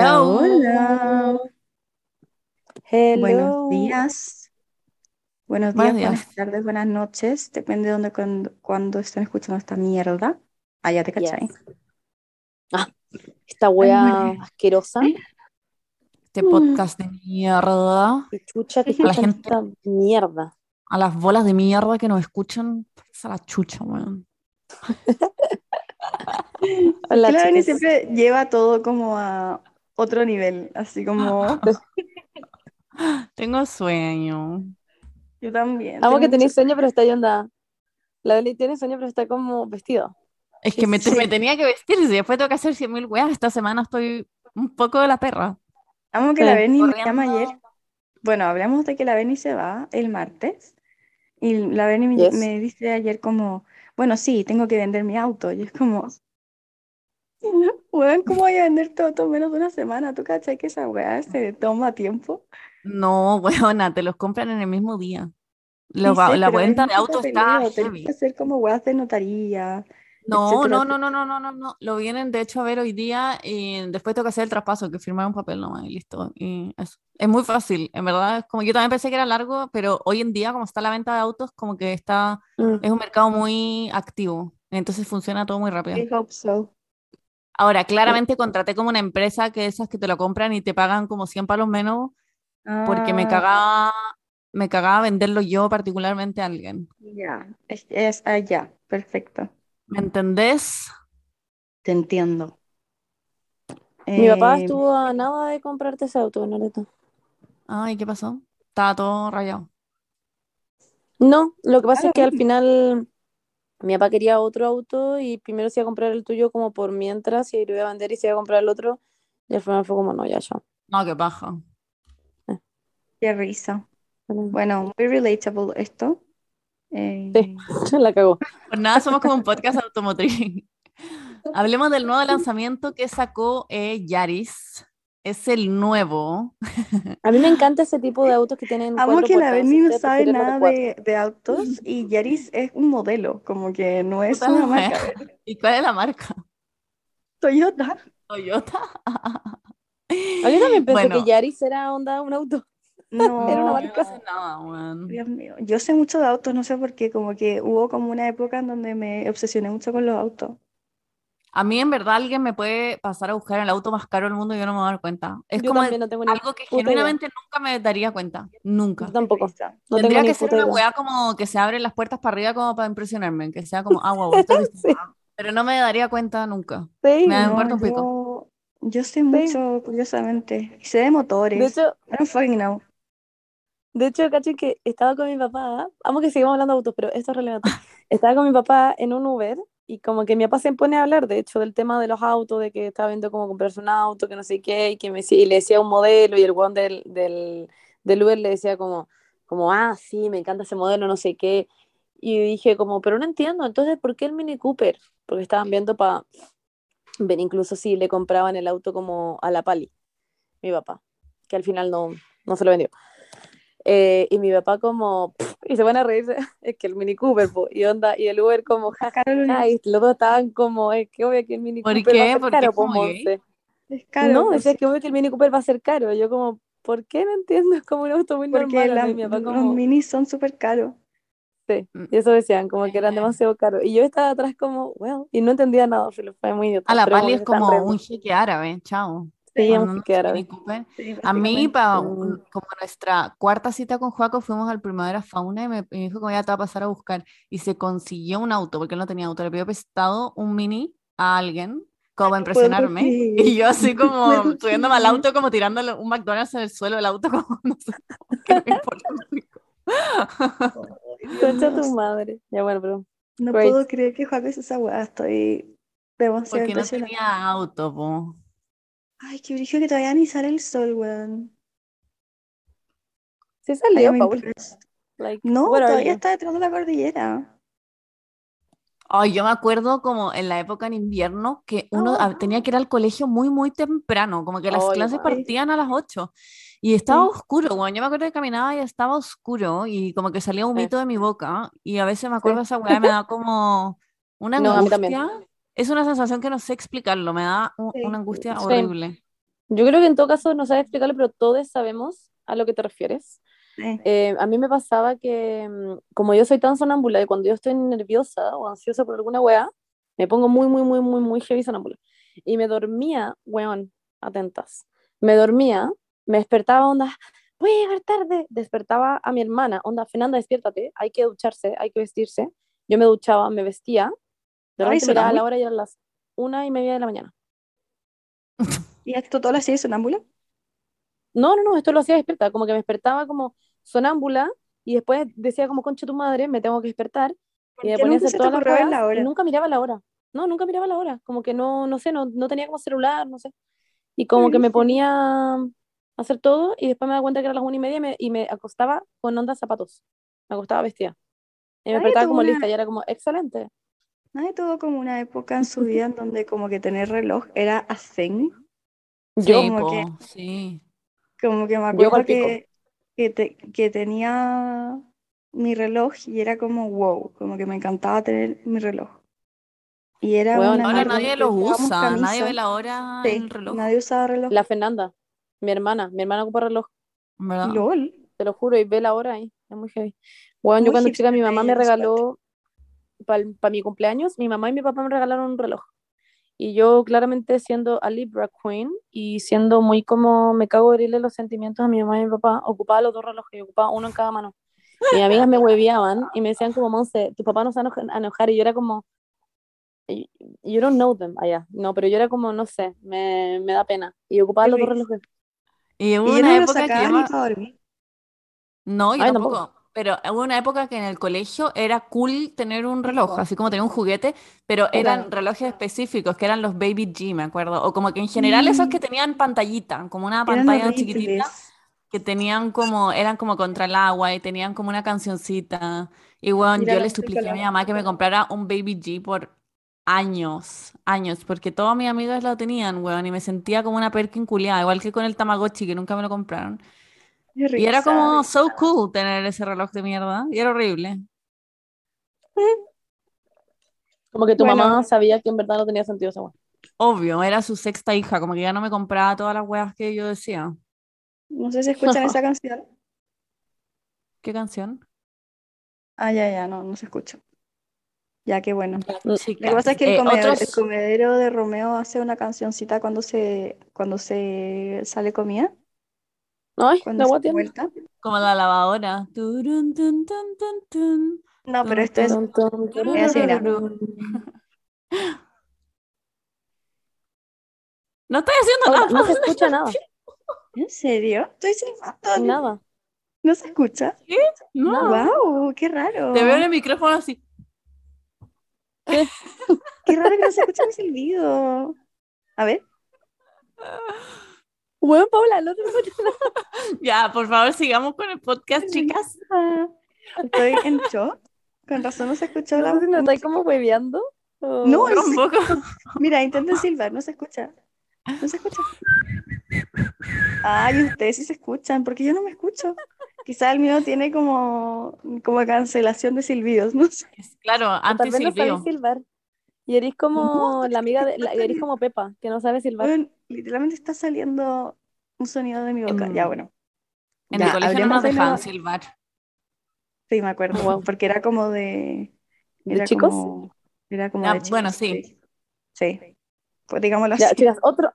Hola, hola. Hello. Buenos días. Buenos Buenos días, buenas días. tardes, buenas noches. Depende de dónde, cuando, cuando estén escuchando esta mierda. Ah, ya te cachai. Yes. Ah, esta wea asquerosa. Este podcast de mierda. Chucha que A la gente, esta mierda. a las bolas de mierda que nos escuchan, es a la chucha, weón. Hola, chicas. siempre lleva todo como a otro nivel, así como Tengo sueño. yo también. Amo que tenéis sueño, pero está ahí onda. La Beli tiene sueño, pero está como vestido. Es que me, Sí. me tenía que vestir y después tengo que hacer 100.000 weas. Esta semana estoy un poco de la perra. Amo que Sí. la Beni me llama ayer. Bueno, hablamos de que la Beni se va el martes y la Beni me, Yes. me dice ayer como, bueno, sí, tengo que vender mi auto. Y es como, weón, ¿cómo voy a vender auto en menos de una semana? ¿Tú cachai que esa weá se toma tiempo? No, weona, te los compran en el mismo día. Sí Los- sé, la venta de autos está heavy. que hacer como weas de notaría, No, no, no, no, no, no, no, no. Lo vienen de hecho a ver hoy día y después tengo que hacer el traspaso, que firmar un papel nomás y listo. Y eso. Es muy fácil, en verdad. Es como yo también pensé que era largo, pero hoy en día, como está la venta de autos, como que está, Mm. es un mercado muy activo. Entonces funciona todo muy rápido. I hope so. Ahora, claramente contraté como una empresa que esas que te lo compran y te pagan como 100 palos menos, porque me Ah, cagaba, me cagaba venderlo yo particularmente a alguien. ya, es, es allá, perfecto. ¿Me entendés? Te entiendo. Mi papá Eh, estuvo a nada de comprarte ese auto, Noreta. Ay, ¿qué pasó? Estaba todo rayado. No, lo que pasa Ah, es que al bueno. final mi papá quería otro auto y primero se iba a comprar el tuyo como por mientras y lo iba a vender y se iba a comprar el otro. Y al final fue como, no, ya, ya. No, qué paja. qué risa. Bueno, Bueno, muy relatable esto. Eh, Sí, la cagó. Pues nada, somos como un podcast automotriz. Hablemos del nuevo lanzamiento que sacó eh, Yaris. Es el nuevo. A mí me encanta ese tipo de autos que tienen Amo que la. Benny no sabe nada de, de autos y Yaris es un modelo, como que no es una marca. ¿Y cuál es la marca? Toyota. Toyota. Ah, Yo también pensé Bueno, que Yaris era onda un auto. Era una No, no, marca. no sé nada, weón. Dios mío. Yo sé mucho de autos, no sé por qué, como que hubo como una época en donde me obsesioné mucho con los autos. A mí, en verdad, alguien me puede pasar a buscar el auto más caro del mundo y yo no me voy a dar cuenta. Es Yo como no tengo ni algo que puta idea. genuinamente nunca me daría cuenta. Nunca. Yo tampoco. No Tendría que ser una weá como que se abren las puertas para arriba como para impresionarme, que sea como, ah, wow. Sí, Pero no me daría cuenta nunca. sí. Me No, importa un pico. yo, yo sé mucho, curiosamente. Y sé de De motores. hecho, I don't fucking know. de hecho, caché que estaba con mi papá. Amo que sigamos hablando de autos, pero esto es relevante. Estaba con mi papá en un Uber y como que mi papá se pone a hablar, de hecho, del tema de los autos, de que estaba viendo cómo comprarse un auto, que no sé qué, y que me y le decía un modelo y el weón del, del, del Uber le decía como, como, ah, sí, me encanta ese modelo, no sé qué. Y dije como, pero no entiendo, entonces, ¿por qué el Mini Cooper? Porque estaban viendo para ver incluso si le compraban el auto como a la Pali, mi papá, que al final no, no se lo vendió. Eh, y mi papá como, y se van a reírse, es que el Mini Cooper, po, y onda, y el Uber como, Es jajaja, y los dos estaban como, es que obvio que el Mini ¿Por Cooper va a qué? ser ¿Por qué caro, es po, es caro, No, sí, que obvio que el Mini Cooper va a ser caro, yo como, ¿por qué no entiendo? Es como un auto muy porque normal, la- mi papá los como, minis son súper caros. sí, Mm, y eso decían, como que eran eh, demasiado caros, y yo estaba atrás como, well, y no entendía nada, se lo fue muy A idiota, la pero como pali es como un jeque árabe, chao. Cuando que quedar es a Mini ver. Cooper. sí, A mí, básicamente. pa, un- como nuestra cuarta cita con Joaco, fuimos al Primavera Fauna y me, me dijo que ya te va a pasar a buscar. Y se consiguió un auto, porque él no tenía auto. Le pidió prestado un mini a alguien, como para impresionarme. Y yo así como subiéndome al auto, como tirándole un McDonald's en el suelo del auto, como no sé, como que no me importa Concha tu madre. Ya bueno, pero no great. puedo creer que Juaco hizo esa weá, estoy demasiado Porque no tenía auto, po. Ay, qué brillo que todavía ni sale el sol, weón. Sí I salió, Paul. Like, No, todavía you? está detrás de la cordillera. Ay, yo me acuerdo como en la época en invierno que uno Ah, tenía que ir al colegio muy, muy temprano, como que las clases sí, partían a las 8 y estaba sí. oscuro, bueno, yo me acuerdo que caminaba y estaba oscuro y como que salía Sí, humito de mi boca y a veces me acuerdo de sí. esa weá me da como una No, es una sensación que no sé explicarlo, me da Sí. una angustia Sí. horrible. Yo creo que en todo caso no sabes explicarlo, pero todos sabemos a lo que te refieres. Sí. Eh, a mí me pasaba que, mm, como yo soy tan sonámbula, y cuando yo estoy nerviosa o ansiosa por alguna weá, me pongo muy, muy, muy, muy, muy heavy sonámbula. Y me dormía, weón, atentas. Me dormía, me despertaba, onda, voy a llegar tarde. Despertaba a mi hermana, onda, Fernanda, despiértate, hay que ducharse, hay que vestirse. Yo me duchaba, me vestía. De Ay, repente miraba la hora y eran las una y media de la mañana. ¿Y esto todo lo hacía sonámbula? No, no, no, esto lo hacía despierta, como que me despertaba como sonámbula y después decía como concha tu madre, me tengo que despertar ¿Por y me ponía a hacer todas las cosas la hora? y nunca miraba la hora. No, nunca miraba la hora, como que no, no sé, no, no tenía como celular, no sé. Y como que me ponía a hacer todo y después me daba cuenta que era las una y media y me, y me acostaba con ondas zapatos. Me acostaba vestida. Y me despertaba como una- lista y era como, excelente. Nadie tuvo como una época en su vida en donde como que tener reloj era a thing. Yo, Sí, como po, que- sí. Como que me Yo acuerdo que, que, te- que tenía mi reloj y era como wow, como que me encantaba tener mi reloj. Y era Weón, una Ahora nadie los usa, nadie ve camisa. la hora Sí, el reloj, nadie usaba reloj. la Fernanda, mi hermana, mi hermana ocupa reloj. ¿verdad? LOL. te lo juro, y ve la hora ahí, es muy heavy. Bueno, yo Muy cuando chica mi mamá me regaló, para mi cumpleaños, mi mamá y mi papá me regalaron un reloj. Y yo claramente siendo a Libra Queen y siendo muy como me cago de herirle los sentimientos a mi mamá y mi papá, ocupaba los dos relojes, y ocupaba uno en cada mano. Y mis amigas me hueveaban y me decían como, Monse, tu papá no se va a enoja- a enojar, y yo era como, you don't know them, allá. No, pero yo era como, no sé, me, me da pena. Y ocupaba los dos relojes. Y hubo Y yo una no me lo época que yo. No, yo Ay, tampoco. tampoco. Pero hubo una época que en el colegio era cool tener un reloj, así como tener un juguete, pero Era. eran relojes específicos, que eran los Baby G, me acuerdo. O como que en general esos que tenían pantallita, como una pantalla chiquitita, que tenían como, eran como contra el agua y tenían como una cancioncita. Y bueno, Mira, yo le supliqué a mi mamá que me comprara un Baby G por años, años, porque todos mis amigos lo tenían, weón, y me sentía como una Perkin culiada, igual que con el Tamagotchi, que nunca me lo compraron. Y era como so cool tener ese reloj de mierda, y era horrible. Como que tu Bueno. mamá sabía que en verdad no tenía sentido esa weá. Obvio, era su sexta hija, como que ya no me compraba todas las weas que yo decía. No sé si escuchan esa canción. ¿Qué canción? Ah, ya, ya, no, no se escucha. Ya, qué bueno. Lo que pasa es que el Eh, comedor, otros- el comedero de Romeo hace una cancioncita cuando se, cuando se sale comida, Ay, cuando se tiene. vuelta. como la lavadora. Turun, tun, tun, tun, tun. No, pero esto es. No estoy haciendo Hola, nada. no se escucha nada, ¿en serio? Estoy silbando. nada. ¿No se escucha? No. ¡Wow! ¡Qué raro! Te veo en el micrófono así. ¡Qué raro que no se escucha mi silbido! A ver. Bueno, Paula, no te. Ya, por favor, sigamos con el podcast, chicas. Estoy en shock. Con razón no se escuchó la No si me estáis como hueveando. o- No, Yo un poco. Mira, intenten silbar, no se escucha. No se escucha. Ay, ustedes sí se escuchan, porque yo no me escucho. Quizá el mío tiene como, como cancelación de silbidos, no sé. Claro, antes vez no sabéis silbar. Y eres como No, la amiga de, la, eres como Pepa, que no sabe silbar. Bueno, literalmente está saliendo un sonido de mi boca. En- Ya, bueno. En Ya, el colegio no nos de dejaban silbar. Sí, me acuerdo, Wow. porque era como de... ¿De Era chicos? como, era como Ah, de chicos, bueno, sí. Sí, pues digámoslo Ya, así. chicas, otro,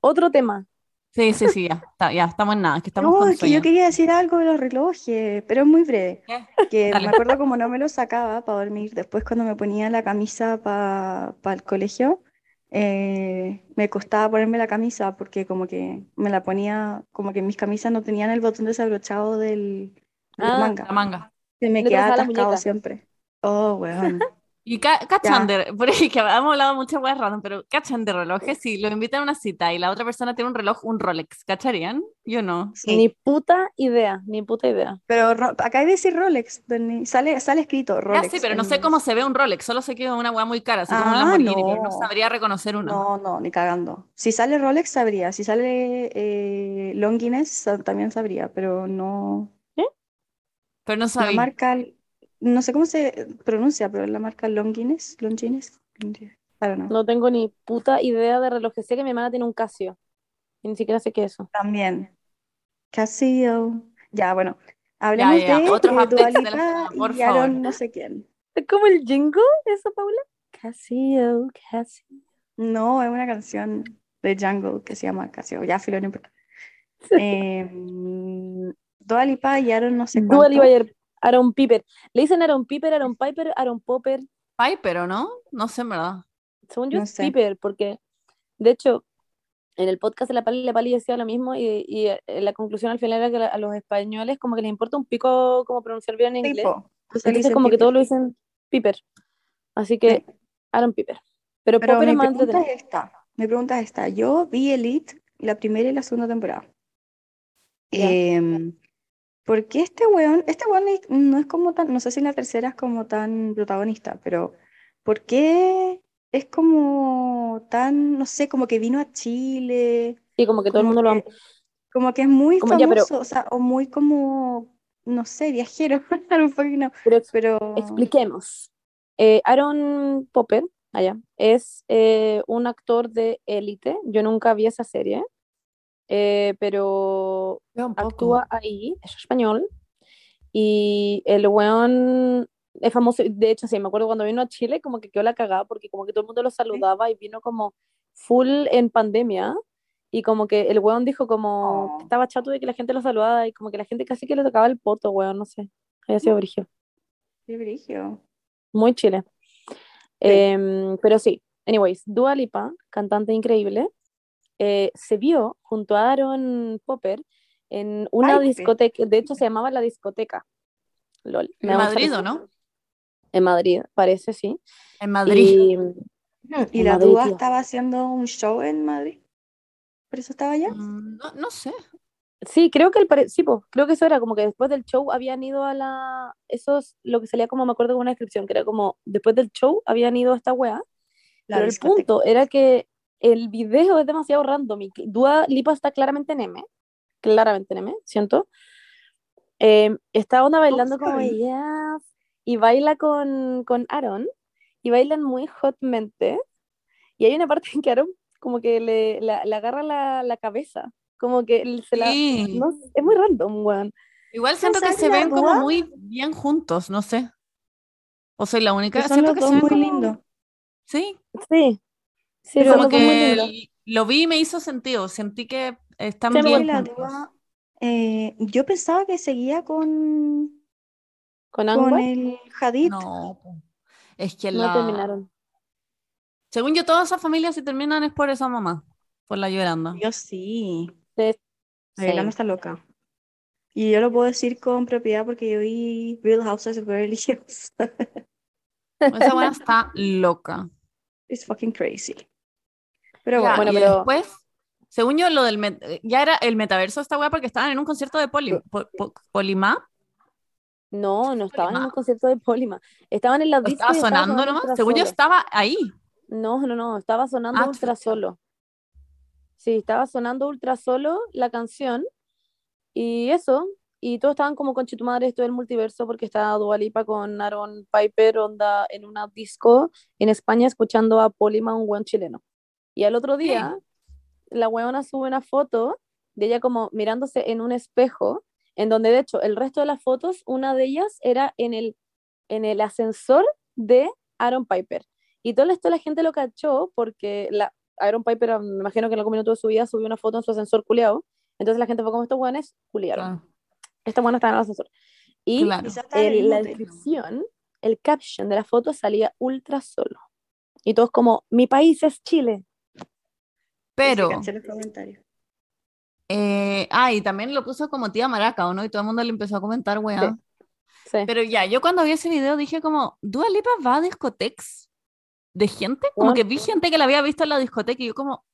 otro tema. Sí, sí, sí, ya. Está, ya estamos en nada, que estamos No, con es que yo quería decir algo de los relojes, pero es muy breve. ¿Qué? Que Dale. me acuerdo como no me lo sacaba para dormir, después cuando me ponía la camisa para el colegio, eh, me costaba ponerme la camisa porque como que me la ponía, como que mis camisas no tenían el botón desabrochado del, Ah, manga. La manga. Se me quedaba atascado siempre. Oh, weón. Y ca cachan de, por ahí que hemos hablado muchas weas random, pero cachan de relojes, si lo invitan a una cita y la otra persona tiene un reloj, un Rolex, ¿cacharían? Yo no. Sí. Ni puta idea, ni puta idea. Pero ro- acá hay de decir Rolex. Sale, sale escrito Ya, Rolex. sí, pero no sé cómo se ve un Rolex, solo sé que es una wea muy cara, así como Ah, Lamborghini, pero no no. sabría reconocer uno. No, no, ni cagando. Si sale Rolex, sabría. Si sale eh, Longines, también sabría, pero no. Pero no La sabía. marca, no sé cómo se pronuncia, pero la marca Longines, Longines. No tengo ni puta idea de relojes. Sé que mi hermana tiene un Casio. y ni siquiera sé qué es eso. También. Casio. Ya, bueno. Hablemos ya, de otros eh, Dua de la Lipa semana, por y Aaron favor. no sé quién. ¿Es como el jingle eso, Paula? Casio, Casio. No, es una canción de Jungle que se llama Casio. Ya, filo, no importa. Eh, Dua Lipa y Aaron no sé Dua cuánto. Lipa y Aaron Piper. Le dicen Aaron Piper, Aaron Piper, Aaron Popper. Piper, ¿o no? No sé, en verdad. Según yo No es sé. Piper, porque de hecho en el podcast de la Pali, la Pali decía lo mismo y, y, eh, la conclusión al final era que a los españoles como que les importa un pico como pronunciar bien en inglés. Tipo, se Entonces dice como que Piper. todos lo dicen Piper. Así que Sí. Aaron Piper. Pero, Pero Popper mi es más pregunta es esta. Mi pregunta es esta. Yo vi Elite la primera y la segunda temporada. Ya. Em, ¿por qué este weón, este weón no es como tan, no sé si en la tercera es como tan protagonista, pero ¿por qué es como tan, no sé, como que vino a Chile, Y como que todo el mundo lo ama. que, como que es muy Como ya, pero- famoso, o sea, o muy como, no sé, viajero, know, Pero pero expliquemos. Eh, Aaron Popper, allá, es eh, un actor de élite. Yo nunca vi esa serie, eh, pero actúa ahí, es español, y el weón es famoso, de hecho, sí, me acuerdo cuando vino a Chile, como que quedó la cagada, porque como que todo el mundo lo saludaba y vino como full en pandemia, y como que el weón dijo como Oh. que estaba chato de que la gente lo saludaba, y como que la gente casi que le tocaba el poto, weón, no sé, había sido brígido, qué brillo. muy Chile. Em, pero sí, anyways, Dua Lipa, cantante increíble, eh, se vio junto a Aaron Popper en una Ay, discoteca, de hecho se llamaba La Discoteca. Lol, me En Madrid, risa. ¿o no? En Madrid, parece, sí. En Madrid. Y Y En la Madrid, estaba haciendo un show en Madrid, por eso estaba allá. Mm, No, no sé. sí, creo que el pare- sí, po, creo que eso era como que después del show habían ido a la, eso es lo que salía como me acuerdo con una descripción, que era como después del show habían ido a esta wea, La pero el punto era que el video es demasiado random y Dua Lipa está claramente en M, claramente en M, siento. Eh, está onda bailando como yes, y baila con, con Aaron y bailan muy hotmente y hay una parte en que Aaron como que le, la- le agarra la, la cabeza, como que él se la... Sí. no es muy random, weón. Igual siento que ¿sabes se ven como muy bien juntos, no sé. O soy la única. Que siento que se ven muy como- lindos. Sí, Sí, sí, Pero son como que el- lo vi y me hizo sentido. Sentí que están Sí, me bien la eh, yo pensaba que seguía con, Con con el Hadid. No, es que no la... terminaron. Según yo, todas esas familias si terminan es por esa mamá, por la llorando. Yo sí. Sí, La está loca. Y yo lo puedo decir con propiedad porque yo vi Real Houses of Beverly Hills. Esa buena está loca. It's fucking crazy. Pero Ya, bueno, y pero- después, según yo, lo del ya era el metaverso esta weá porque estaban en un concierto de Poli, po- po- Polimá. No, no estaban en Polima. un concierto de Polima. Estaban en la ¿O disco estaba sonando nomás? Según yo estaba ahí. No, no, no, estaba sonando Ah, ultra solo. Sí, estaba sonando ultra solo la canción y eso, y todos estaban como con madre esto del multiverso porque estaba Dua Lipa con Aaron Piper onda en una disco en España escuchando a Polima, un buen chileno. Y al otro día, la weona sube una foto de ella como mirándose en un espejo, en donde de hecho el resto de las fotos, una de ellas era en el, en el ascensor de Aaron Piper. Y todo esto la gente lo cachó porque la Aaron Piper, ah, me imagino que en algún minuto de su vida subió una foto en su ascensor culiado. Entonces la gente fue como estos buenos culiaron. Ah, Esta buena estaba en el ascensor. Y claro. el la descripción, el caption de la foto salía ultra solo. Y todos como, mi país es Chile. Pero, Sí, eh, ah, y también lo puso como tía Maraca, ¿o no? Y todo el mundo le empezó a comentar, weá. Sí. Pero ya, yo cuando vi ese video dije como, ¿Dua Lipa va a discotecas de gente? Como que vi gente que la había visto en la discoteca y yo como,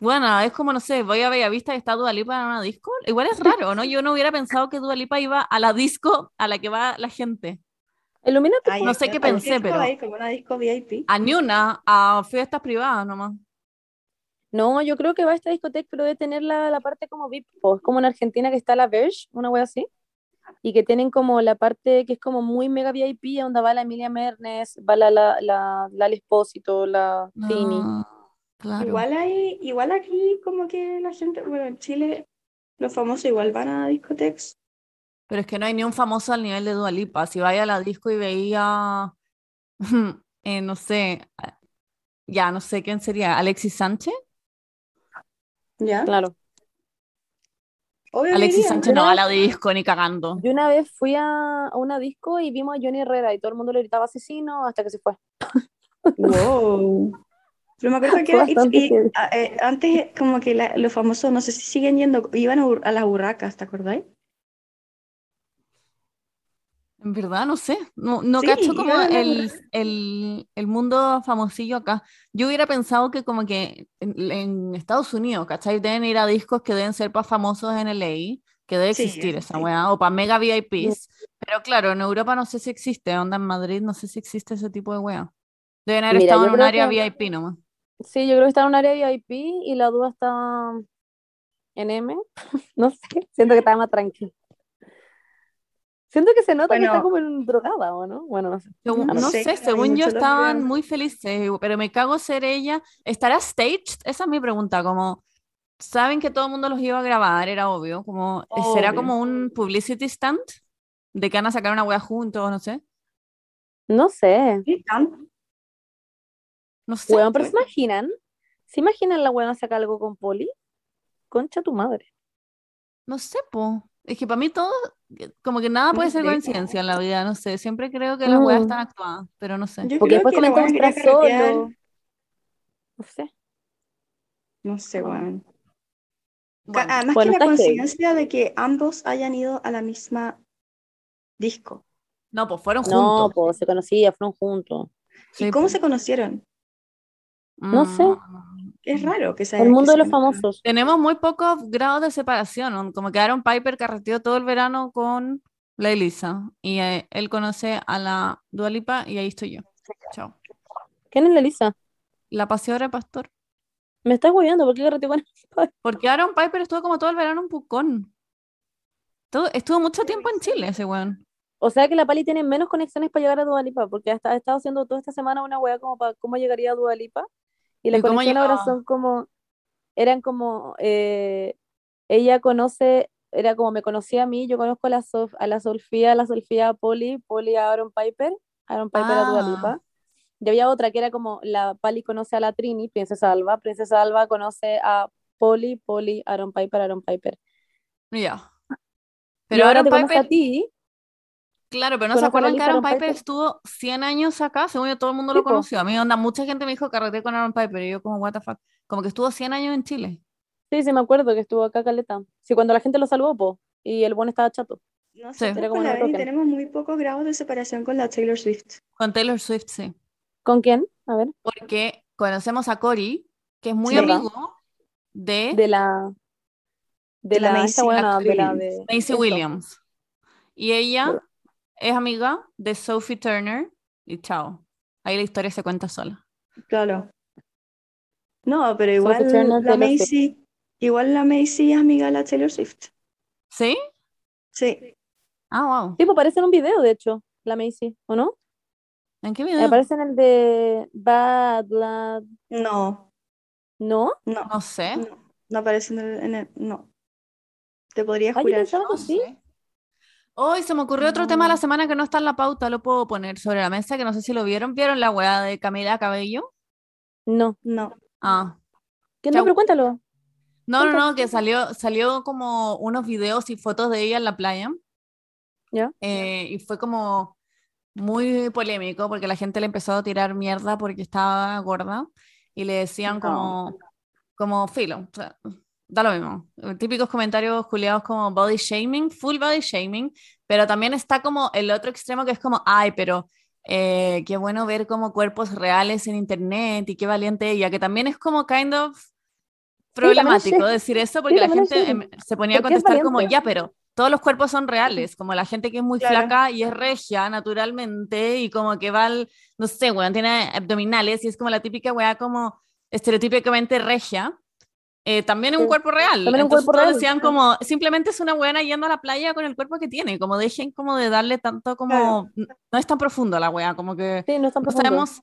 bueno, es como, no sé, voy a Bellavista y está Dua Lipa en una disco. Igual es raro, ¿no? Yo no hubiera pensado que Dua Lipa iba a la disco a la que va la gente. Illuminati, Ay, No sé yo- qué pensé, pero- ahí, como una disco VIP. A ni una, a fiestas privadas nomás. No, yo creo que va a esta discoteca, pero debe tener la, la parte como VIP. Es como en Argentina que está la Verge, una wea así. Y que tienen como la parte que es como muy mega VIP, donde va la Emilia Mernes, va la, la, la, la Espósito, la Fini. No. Claro. Igual hay, igual aquí como que la gente, bueno, en Chile los famosos igual van a discotecas. Pero es que no hay ni un famoso al nivel de Dua Lipa. Si vaya a la disco y veía, eh, no sé, ya no sé quién sería, Alexis Sánchez. ¿Ya? Claro. Obvio Alexis. Sánchez no va a la disco ni cagando. Yo una vez fui a, a una disco y vimos a Johnny Herrera y todo el mundo le gritaba asesino hasta que se fue. Wow. Pero me acuerdo que bastante y- a- eh, antes como que la- los famosos, no sé si siguen yendo, iban a, a las burracas, ¿te acordáis? En verdad, no sé. No, no Sí, cacho como el, el, el mundo famosillo acá. Yo hubiera pensado que como que en, en Estados Unidos, ¿cachai? Deben ir a discos que deben ser para famosos en LA, que debe Sí, existir eso esa sí. weá, o para mega VIPs. Pero claro, en Europa no sé si existe, onda en Madrid no sé si existe ese tipo de weá. Deben haber Mira, estado en un área que- VIP nomás. Sí, yo creo que está en un área VIP y la duda está en M. No sé, siento que está más tranquila. Siento que se nota que está Bueno. como en drogada, ¿o no? Bueno, no sé. Según- No no sé, según yo estaban muy felices, pero me cago ser ella. ¿Estará staged? Esa es mi pregunta, como saben que todo el mundo los iba a grabar, era obvio, como eh, será como un publicity stunt de que van a sacar una wea juntos, no sé. No sé. Sí, están. No sé. Weón, pero ¿se imaginan? ¿Se imaginan la weona saca algo con Poli? Concha tu madre. No sé, po. Es que para mí todo, eh, como que nada puede No ser coincidencia en la vida, no sé. Siempre creo que las weas Mm. están actuadas, pero no sé. Yo Porque después quería está carretear. solo. No sé. No sé, weón. Bueno, Además bueno, que la coincidencia de que ambos hayan ido a la misma disco. no, pues fueron No, juntos. pues se conocía, fueron juntos. Sí, ¿Y cómo po. se conocieron? No sé. Es raro que se El mundo de los famosos. Tenemos muy pocos grados de separación, ¿no? como que Aaron Piper carreteó todo el verano con la Elisa y eh, él conoce a la Dua Lipa y ahí estoy yo. Chao. ¿Quién es la Elisa? La paseadora de pastor. Me estás hueveando, ¿por qué carreteo con Porque Aaron Piper estuvo como todo el verano en Pucón. Todo, estuvo mucho tiempo en Chile ese weón. O sea que la Pali tiene menos conexiones para llegar a Dua Lipa, porque hasta ha estado haciendo toda esta semana una wea como para cómo llegaría a Dua Lipa. Y las ¿Y cómo conexiones ahora son como, eran como, eh, ella conoce, era como me conocía a mí, yo conozco a la, Sof- a la Sofía, a la Sofía a Poli, Poli a Aaron Piper, Aaron Piper a Dua Ah. Lipa. Y había otra que era como la Pali conoce a la Trini, Princesa Alba, Princesa Alba conoce a Poli, Poli, Aaron Piper, Aaron Piper. Ya. Pero ahora Aaron te Piper, a ti, claro, pero no se acuerdan que Aaron Piper Piper. estuvo 100 años acá, según yo todo el mundo Sí, lo conoció. A mí onda, mucha gente me dijo carreteé con Aaron Piper y yo como what the fuck. Como que estuvo 100 años en Chile. Sí, sí, me acuerdo que estuvo acá Caleta. Sí, cuando la gente lo salvó, po, y el buen estaba chato. Nosotros Era como con la no toquen. tenemos muy pocos grados de separación con la Taylor Swift. Con Taylor Swift, sí. ¿Con quién? A ver, Porque conocemos a Cory, que es muy Sí, ¿verdad? amigo de de la. De, De la la, Maisie buena, de la de. Macy. Williams. Y ella ¿Verdad? Es amiga de Sophie Turner y chao. Ahí la historia se cuenta sola. Claro. No, pero Sophie igual Turner, la Swift. Macy, igual la Macy es amiga de la Taylor Swift. ¿Sí? Sí. Ah, wow. Sí, pues aparece en un video, de hecho, la Macy, ¿o no? ¿En qué video? Aparece en el de Bad Blood. No, ¿No? no, No sé. no, no aparece en el, en el- no. Te podría Ah, yo jurar. pensaba que sí. Hoy se me ocurrió otro tema de la semana que no está en la pauta, lo puedo poner sobre la mesa, que no sé si lo vieron. ¿Vieron la weá de Camila Cabello? No. No. Ah. ¿Qué no? Pero cuéntalo. No, no, no, que salió, salió como unos videos y fotos de ella en la playa. ¿Ya? Eh, y fue como muy polémico porque la gente le empezó a tirar mierda porque estaba gorda y le decían No. como, como filo, o sea, da lo mismo. Típicos comentarios culiados como body shaming, full body shaming, pero también está como el otro extremo que es como, ay, pero eh, qué bueno ver como cuerpos reales en internet y qué valiente ella, que también es como kind of problemático shame. decir eso porque la también es gente em, se ponía a contestar como, ya, pero todos los cuerpos son reales, como la gente que es muy Claro. flaca y es regia naturalmente y como que va al, no sé, weón, tiene abdominales y es como la típica weá como estereotípicamente regia. Eh, también es un cuerpo real. También es un Entonces cuerpo real, decían como, simplemente es una buena yendo a la playa con el cuerpo que tiene, como dejen como de darle tanto como, Claro. no es tan profundo la weá, como que Sí, no es tan no sabemos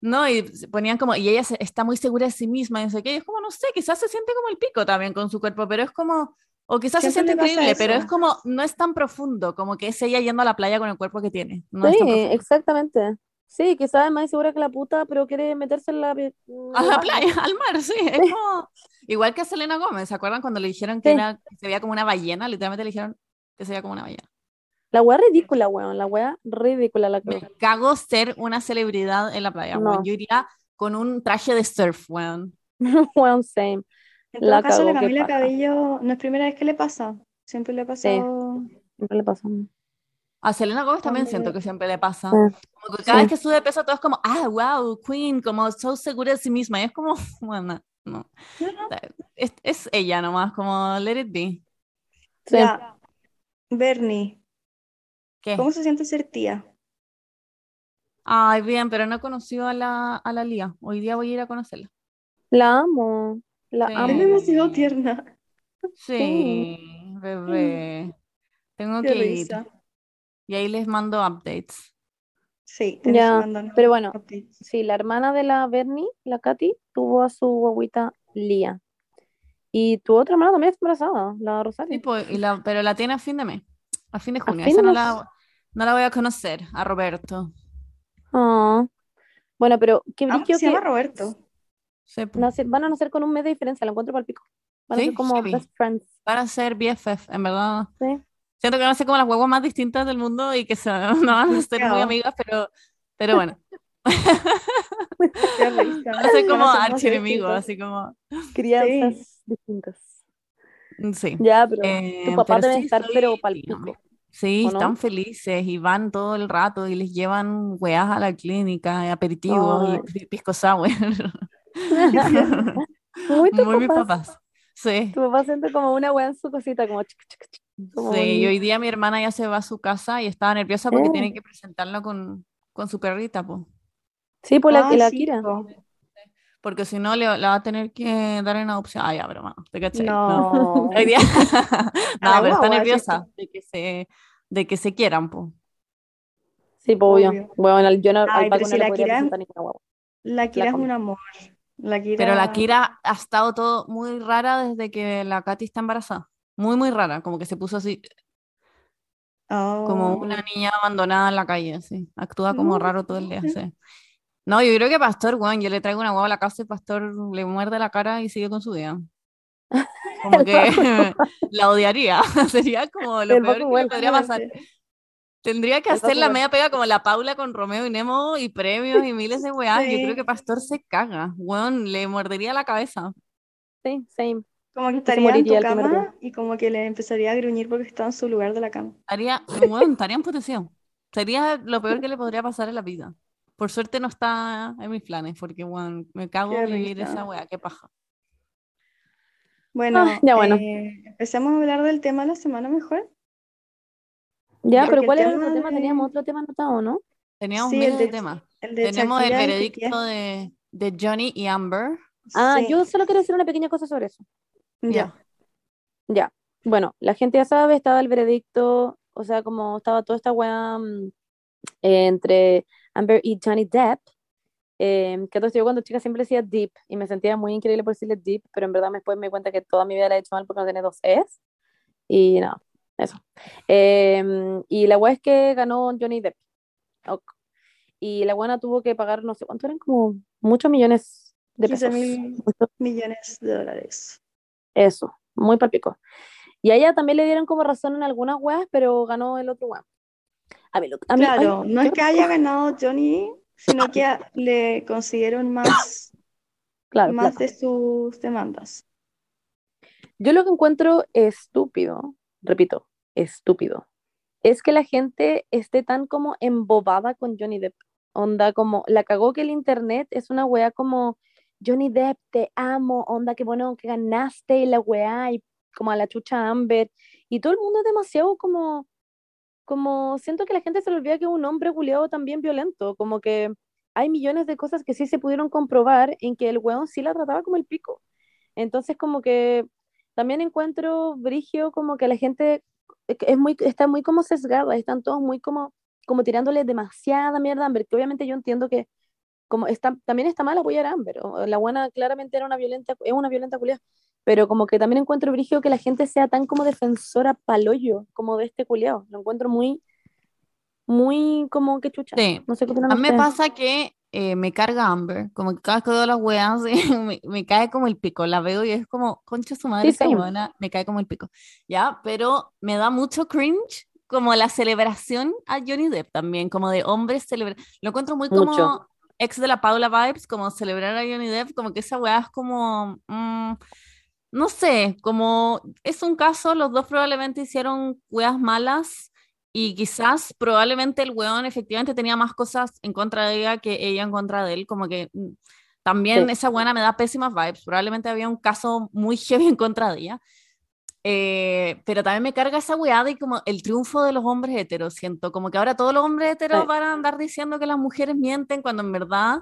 No, y ponían como, y ella se- está muy segura de sí misma, y no sé qué, y es como, no sé, quizás se siente como el pico también con su cuerpo, pero es como, o quizás se siente increíble, pero es como, no es tan profundo, como que es ella yendo a la playa con el cuerpo que tiene. No Sí, exactamente. Sí, quizás es más segura que la puta, pero quiere meterse en la... en A la playa, al mar, sí, es como, igual que a Selena Gómez, ¿se acuerdan cuando le dijeron que, Sí. era, que se veía como una ballena? Literalmente le dijeron que se veía como una ballena. La wea ridícula, weón. La wea ridícula la Me cago ser una celebridad en la playa, No. weón. Yo iría con un traje de surf, weón. Weón, same. En todo La caso, la Camila. Cabello no es primera vez que le pasa. Siempre le ha pasado. Siempre le pasa. A Selena Gómez también siento que siempre le pasa. Sí. Como que cada Sí. vez que sube de peso, todo es como, ah, wow, Queen, como so segura de sí misma. Y es como, bueno, no. Es, es ella nomás, como let it be. Sí. Ya. Bernie, ¿Qué? ¿cómo se siente ser tía? Ay, bien, pero no he conocido a la, a la Lía. Hoy día voy a ir a conocerla. La amo. La Sí. Es amo. demasiado tierna. Sí, bebé. Tengo Qué que ir. Y ahí les mando updates. Sí, Ya, pero bueno, updates. Sí, la hermana de la Bernie, la Katy, tuvo a su guaguita Lía. Y tu otra hermana también está embarazada, la Sí, Rosario. pues, y la- pero la tiene a fin de mes, a fin de A junio. fin Esa de no la, no la voy a conocer, a Roberto. Ah. Bueno, pero qué Ah, se llama Roberto. Sí, pues. nace- van a nacer con un mes de diferencia, lo encuentro para el pico. Van a Sí, ser como heavy. best friends. Para ser BFF, en verdad. Sí. Siento que van a ser como las huevas más distintas del mundo y que se, no van a ser muy amigas, pero, pero bueno, van a ser como archienemigos, así como, Crianzas distintas. sí. Ya, pero Eh, tu papá pero debe sí, estar, soy pero. Sí, están felices y van todo el rato y les llevan weas a la clínica, aperitivos Ay. y pi- pisco sour. Muy Muy mis papás. Sí. Tu papá siente como una wea en su cosita, como Sí, y hoy día mi hermana ya se va a su casa y estaba nerviosa porque Eh. tiene que presentarlo con, con su perrita, pues. Sí, pues la, Ah, la sí, Kira. po. Porque si no, le, la va a tener que dar en adopción. Ah, ya, broma. ¿Te cachai? No. Hoy día- no, la pero está nerviosa de que se, de que se quieran, pues. Sí, pues obvio. Obvio. Bueno, yo no, Ay, no si la Kira- ninguna guagua. La Kira es un amor. La Kira... Pero la Kira ha estado todo muy rara desde que la Katy está embarazada. Muy, muy rara. Como que se puso así, como Oh. una niña abandonada en la calle, así. Actúa como raro todo el día, sí. sí. No, yo creo que Pastor, weón, yo le traigo una hueá a la casa y Pastor le muerde la cara y sigue con su vida. Como que la odiaría. Sería como lo El peor que le podría pasar. Tendría que hacer la media pega como la Paula con Romeo y Nemo y premios y miles de weas. Yo creo que Pastor se caga, weón, le mordería la cabeza. Sí, same. Como que estaría en tu cama y como que le empezaría a gruñir porque estaba en su lugar de la cama. Estaría, weón, estaría en potencia. Sería lo peor que le podría pasar en la vida. Por suerte no está en mis planes, porque, weón, me cago Qué vivir esa wea, qué paja. Bueno, Ah, ya bueno. eh, empecemos a hablar del tema de la semana mejor. Ya, Porque pero ¿cuál era otro tema? de- Teníamos otro tema anotado, ¿no? Teníamos Sí, miles el de de- temas. Tenemos el veredicto de, de Johnny y Amber. Ah, Sí, yo solo quiero decir una pequeña cosa sobre eso. ya. Ya. Bueno, la gente ya sabe, estaba el veredicto, o sea, como estaba toda esta weá eh, entre Amber y Johnny Depp. Eh, que entonces yo cuando chica siempre decía Deep y me sentía muy increíble por decirle Deep, pero en verdad después me di cuenta que toda mi vida la he hecho mal porque no tiene dos Es. Y nada, eso. Eh, y la weá es que ganó Johnny Depp. Y la buena tuvo que pagar, no sé cuánto eran, como muchos millones de 15 pesos. mil Mucho- millones de dólares. Eso, muy palpico. Y a ella también le dieron como razón en algunas weas, pero ganó el otro weón. A mí, lo- a mí- ay, Claro, no es que haya ganado Johnny, sino que a- le consiguieron más, claro, más de sus demandas. Yo lo que encuentro estúpido, repito, estúpido, es que la gente esté tan como embobada con Johnny Depp. Onda, como la cagó que el internet es una wea como Johnny Depp, te amo, onda, qué bueno que ganaste y la wea, y como a la chucha Amber. Y todo el mundo es demasiado como, como siento que la gente se le olvida que es un hombre culiado también violento, como que hay millones de cosas que sí se pudieron comprobar en que el weón sí la trataba como el pico. Entonces, como que también encuentro brigio como que la gente es muy, está muy como sesgada, están todos muy como, como tirándole demasiada mierda a Amber, que obviamente yo entiendo que como está, también está mal apoyar a Amber. La buena claramente era una violenta, es una violenta culiada. Pero como que también encuentro brígido que la gente sea tan como defensora paloyo, como de este culiado. Lo encuentro muy, muy como que chucha. Sí. No sé qué A mí me pasa que eh, me carga Amber, como que cada vez que veo las weas me, me cae como el pico, la veo y es como, concha su madre, Sí, esa weona, me cae como el pico, ¿ya? Pero me da mucho cringe como la celebración a Johnny Depp también, como de hombres celebrar, lo encuentro muy como Mucho. ex de la Paula Vibes, como celebrar a Johnny Depp, como que esa wea es como, mm, no sé, como es un caso, los dos probablemente hicieron weas malas y quizás probablemente el weón efectivamente tenía más cosas en contra de ella que ella en contra de él, como que mm, también Sí. esa buena me da pésimas vibes, probablemente había un caso muy heavy en contra de ella. Eh, pero también me carga esa weá y como el triunfo de los hombres heteros, siento, como que ahora todos los hombres heteros Sí. van a andar diciendo que las mujeres mienten cuando en verdad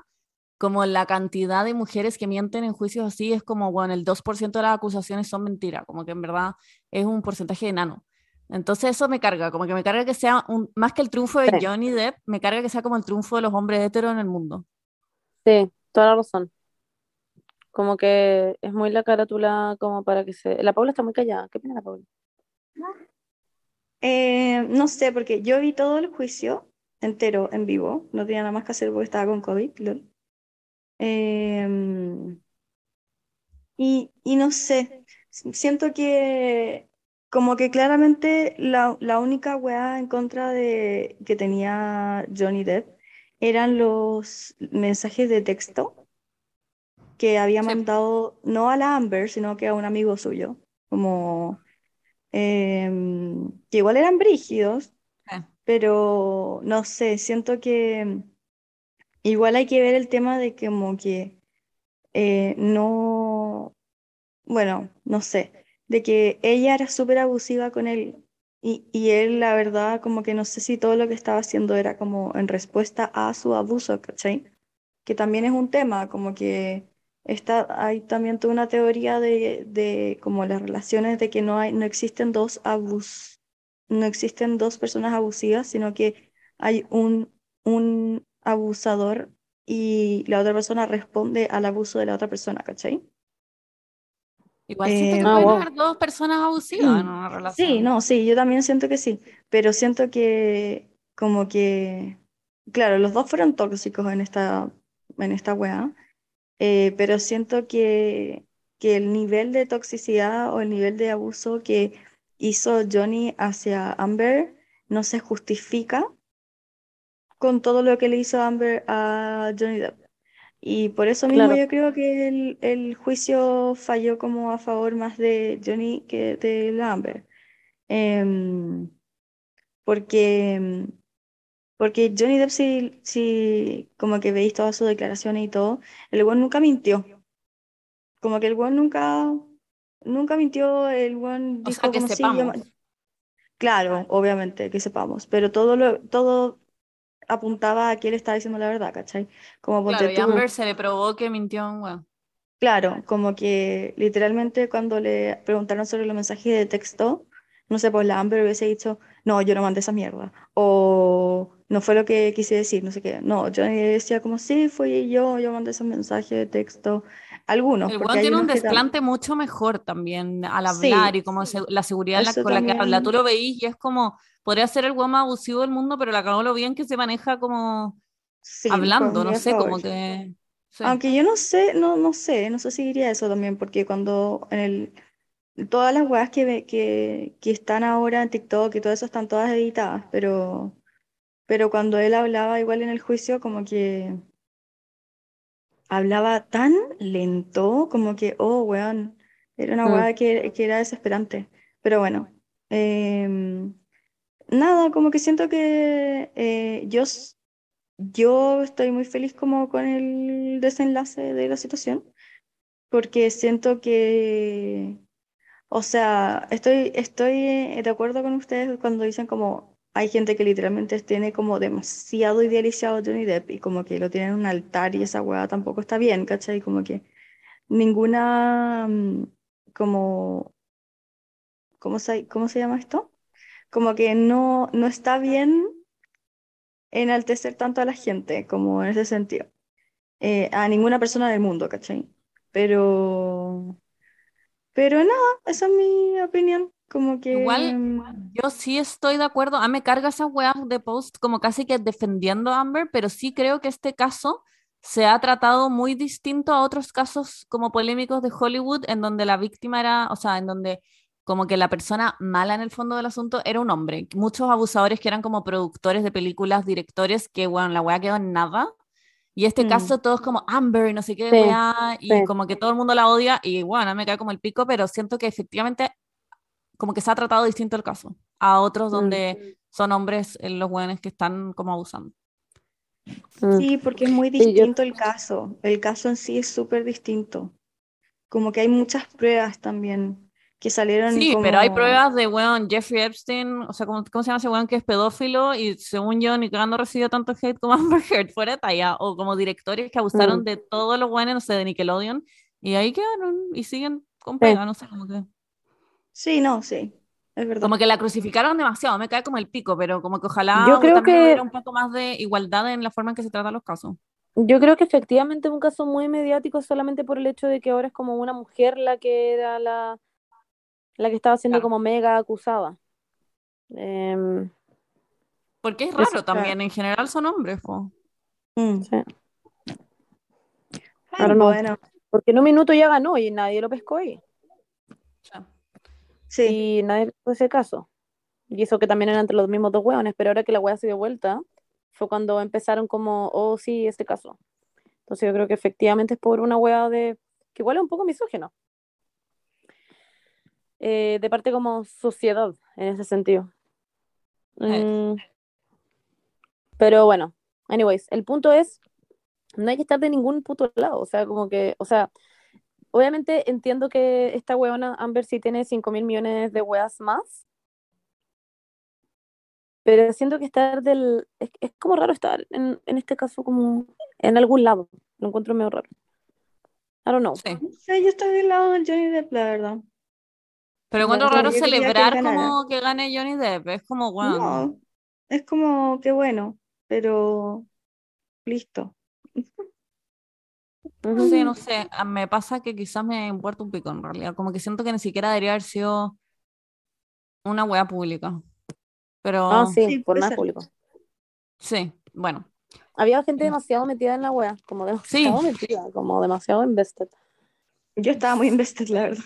como la cantidad de mujeres que mienten en juicios así es como, bueno, el 2% de las acusaciones son mentiras, como que en verdad es un porcentaje enano. Entonces eso me carga, como que me carga que sea un, más que el triunfo de Sí. Johnny Depp, me carga que sea como el triunfo de los hombres heteros en el mundo. Sí, toda la razón. Como que es muy la carátula como para que se... La Paula está muy callada. ¿Qué pena la Paula? Eh, no sé, porque yo vi todo el juicio entero en vivo, no tenía nada más que hacer porque estaba con COVID, lol. Em, y, y no sé, siento que como que claramente la, la única weá en contra de que tenía Johnny Depp eran los mensajes de texto que había Sí. mandado no a la Amber, sino que a un amigo suyo, como em, que igual eran brígidos, pero no sé, siento que igual hay que ver el tema de que como que eh, no, bueno, no sé, de que ella era súper abusiva con él y, y él la verdad como que no sé si todo lo que estaba haciendo era como en respuesta a su abuso, ¿cachai? Que también es un tema, como que está, hay también toda una teoría de, de como las relaciones de que no hay, no existen dos abus, no existen dos personas abusivas, sino que hay un, un abusador y la otra persona responde al abuso de la otra persona, ¿cachai? Igual siento que Eh, Ah, pueden wow. haber dos personas abusivas en una Sí, relación. no, sí, yo también siento que sí, pero siento que como que, claro, los dos fueron tóxicos en esta, en esta weá, eh, pero siento que, que el nivel de toxicidad o el nivel de abuso que hizo Johnny hacia Amber no se justifica con todo lo que le hizo Amber a Johnny Depp. Y por eso mismo Claro. yo creo que el, el juicio falló como a favor más de Johnny que de la Amber. Em, porque, porque Johnny Depp sí, sí, como que veis todas sus declaraciones y todo, el weón nunca mintió. Como que el weón nunca, nunca mintió, el weón O sea, dijo que como sí, yo... ma-". sepamos. Claro, obviamente, que sepamos, pero todo lo, todo apuntaba a que él estaba diciendo la verdad, ¿cachai? Como Claro, y Amber se le probó que mintió en weón. Claro, como que literalmente cuando le preguntaron sobre los mensajes de texto, no sé, pues la Amber hubiese dicho, no, yo no mandé esa mierda, o no fue lo que quise decir, no sé qué. No, yo decía como, sí, fui yo, yo mandé esos mensajes de texto, algunos, El hay tiene un unos que también, desplante mucho mejor también al hablar sí, y como se- la seguridad la- con la que habla. Tú también, lo veís y es como, podría ser el weón más abusivo del mundo, pero la cagó lo bien que se maneja como sí, hablando, no sé, favor. como que... Sí. Aunque yo no sé, no, no sé, no sé si diría eso también, porque cuando en el, todas las weas que, que, que están ahora en TikTok y todo eso están todas editadas, pero... Pero cuando él hablaba igual en el juicio, como que hablaba tan lento, como que, oh, weón, era una Mm. weá que, que era desesperante. Pero bueno, em, nada, como que siento que eh, yo, yo estoy muy feliz como con el desenlace de la situación, porque siento que o sea, estoy, estoy de acuerdo con ustedes cuando dicen como hay gente que literalmente tiene como demasiado idealizado Johnny Depp y como que lo tienen en un altar y esa weá tampoco está bien, ¿cachai? Como que ninguna, mm, como, ¿cómo se, cómo se llama esto? Como que no, no está bien enaltecer tanto a la gente como en ese sentido. eh, a ninguna persona del mundo, ¿cachai? Pero, pero nada, esa es mi opinión. Como que... Igual, yo sí estoy de acuerdo. A mí me carga esas weas de post como casi que defendiendo a Amber, pero sí creo que este caso se ha tratado muy distinto a otros casos como polémicos de Hollywood, en donde la víctima era, o sea, en donde como que la persona mala en el fondo del asunto era un hombre. Muchos abusadores que eran como productores de películas, directores, que, bueno, la wea quedó en nada. Y este Mm. caso todos como Amber, no sé qué, Sí, y sí. como que todo el mundo la odia, y bueno, me cae como el pico, pero siento que efectivamente como que se ha tratado distinto el caso a otros Mm. donde son hombres eh, los buenos que están como abusando. Mm. Sí, porque es muy Sí, yo- distinto el caso. El caso en sí es súper distinto. Como que hay muchas pruebas también que salieron Sí, pero hay como- pruebas de, weón, Jeffrey Epstein, o sea, ¿cómo, cómo se llama ese weón que es pedófilo? Y según yo, ni cagando recibió tanto hate como Amber Heard, fuera de talla, o como directores que abusaron Mm. de todos los buenos, no sé, de Nickelodeon, y ahí quedaron y siguen con Sí. pega, no sé, como que, Sí, no, sí, es verdad. como que la crucificaron demasiado, me cae como el pico, pero como que ojalá Yo creo también que- hubiera un poco más de igualdad en la forma en que se tratan los casos. Yo creo que efectivamente es un caso muy mediático solamente por el hecho de que ahora es como una mujer la que era la, la que estaba siendo Claro. como mega acusada. Em, Porque es raro claro. también, en general son hombres, po. Mm. sí. Ay, no. bueno, Porque en un minuto ya ganó y nadie lo pescó ahí. Sí, Y nadie ese caso. Y eso que también eran entre los mismos dos hueones, pero ahora que la hueá se dio vuelta, fue cuando empezaron como, oh sí, este caso. Entonces yo creo que efectivamente es por una hueá de, que igual es un poco misógeno. Eh, de parte como sociedad, en ese sentido. Mm. Pero bueno, anyways, el punto es, no hay que estar de ningún puto lado, o sea, como que, o sea, obviamente entiendo que esta weona Amber sí tiene 5 mil millones de weas más, pero siento que estar del, es, es como raro estar en, en este caso como en algún lado, lo encuentro medio raro. I don't know. Sí. Sí, yo estoy del lado de Johnny Depp, la verdad. Pero encuentro verdad, raro que celebrar ganara. como que gane Johnny Depp, es como, bueno, No, es como que bueno, pero listo. Sí, no sé, me pasa que quizás me importa un pico en realidad, como que siento que ni siquiera debería haber sido una wea pública. Pero Ah, sí, Sí, por nada ser. público. sí, bueno, Había gente demasiado metida en la wea, como demasiado metida, como demasiado invested. Yo estaba muy invested, la verdad.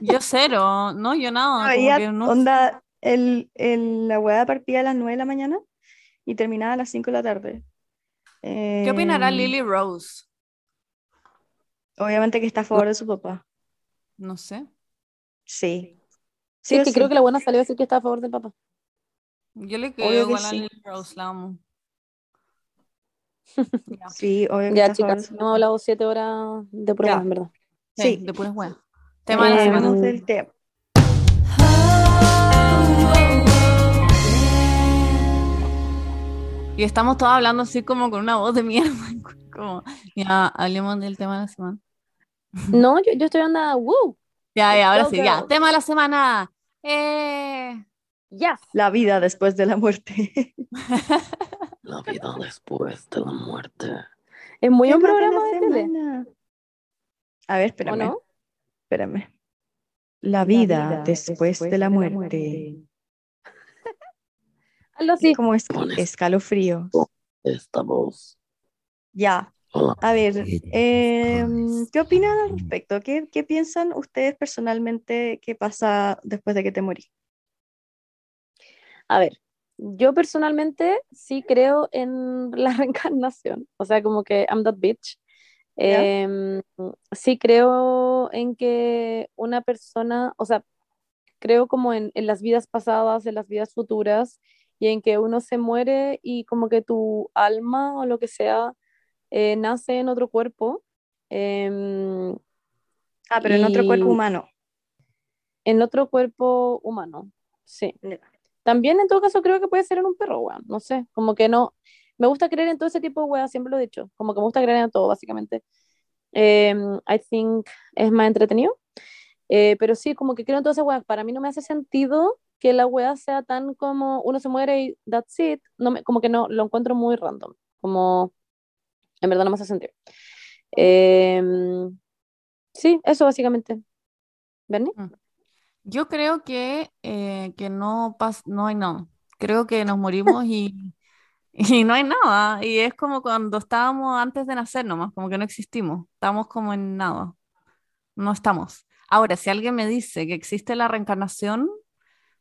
yo cero, no, yo nada, como Veía que no onda, el, el- la weá partía a las 9 de la mañana y terminaba a las 5 de la tarde. ¿Qué opinará Em, Lily Rose? Obviamente que está a favor de su papá. No sé, Sí. Sí, Sí es que sí. creo que la buena salió a decir que está a favor del papá. yo le creo igual a sí. Lily Rose, la amo. Ya, Sí, obvio que Ya, chicas, su hemos hablado siete horas de pruebas, Ya. en verdad. sí, Sí. de puras weas. Tema de la Eh, semana. Del tema. Y estamos todos hablando así como con una voz de mierda. Como, ya, hablemos del tema de la semana. No, yo, yo estoy andando, ¡woo! Ya, ya, ahora Go, sí, ya. Tema de la semana. Eh, ¡Yes! La vida después de la muerte. La vida después de la muerte. Es muy un programa de tele. A ver, ¿o espérame, no? espérame. La vida después de la muerte. Algo así. Como es escalofrío. Esta voz. Ya. Hola. A ver, pues, ¿qué opinan al respecto? ¿Qué, qué piensan ustedes personalmente que pasa después de que te morís? A ver, yo personalmente sí creo en la reencarnación. O sea, como que I'm that bitch. Em, sí creo en que una persona, o sea, creo como en, en las vidas pasadas, en las vidas futuras, y en que uno se muere y como que tu alma o lo que sea eh, nace en otro cuerpo. em, Ah, pero en otro cuerpo humano. en otro cuerpo humano, sí. También en todo caso creo que puede ser en un perro, weón, no sé, como que no, me gusta creer en todo ese tipo de weas, siempre lo he dicho, como que me gusta creer en todo, básicamente. Em, I think es más entretenido, Eh, pero sí, como que creo en todas esas weas, para mí no me hace sentido que la wea sea tan como uno se muere y that's it, no me, como que no, lo encuentro muy random, como En verdad no me hace sentido. Em, sí, eso básicamente. ¿Bernie? Yo creo que, eh, que no, pas no hay nada. Creo que nos morimos y, y no hay nada. Y es como cuando estábamos antes de nacer nomás, como que no existimos. Estamos como en nada. No estamos. Ahora, si alguien me dice que existe la reencarnación,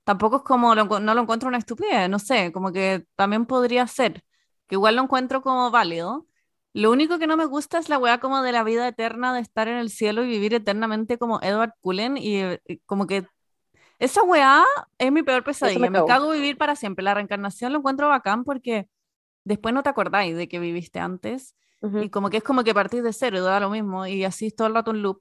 tampoco es como, lo no lo encuentro una estupidez, no sé, como que también podría ser, que igual lo encuentro como válido. Lo único que no me gusta es la weá como de la vida eterna, de estar en el cielo y vivir eternamente como Edward Cullen y, y como que esa weá es mi peor pesadilla. Me cago. cago vivir para siempre. La reencarnación lo encuentro bacán porque después no te acordáis de que viviste antes y como que es como que partís de cero y da lo mismo y así es todo el rato un loop.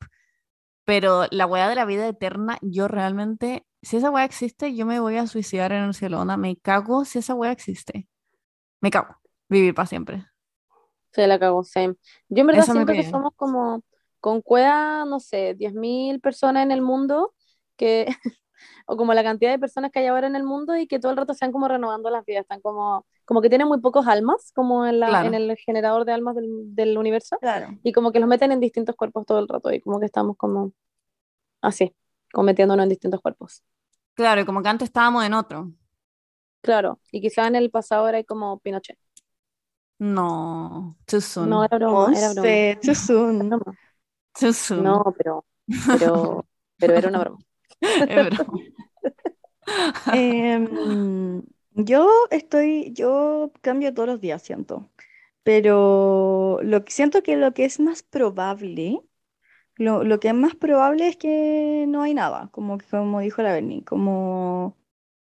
Pero la weá de la vida eterna, yo realmente, si esa weá existe, yo me voy a suicidar en onda, Me cago si esa weá existe. Me cago. Vivir para siempre. Se la cagó, same. Yo en verdad Eso siento que somos como con cueva, no sé, 10.000 personas en el mundo, que, o como la cantidad de personas que hay ahora en el mundo y que todo el rato están como renovando las vidas, están como, como que tienen muy pocos almas, como en, la, Claro. en el generador de almas del, del universo, Claro. y como que los meten en distintos cuerpos todo el rato, y como que estamos como así, como metiéndonos en distintos cuerpos. Claro, y como que antes estábamos en otro. Claro, y quizá en el pasado era como Pinochet. No, too soon. No, era broma, era broma. Too soon. broma. Too soon. No, pero, pero, pero era una broma. Es broma. Em, yo estoy, yo cambio todos los días, siento. Pero lo que siento que lo que es más probable, lo, lo que es más probable es que no hay nada, como, como dijo la Berni, como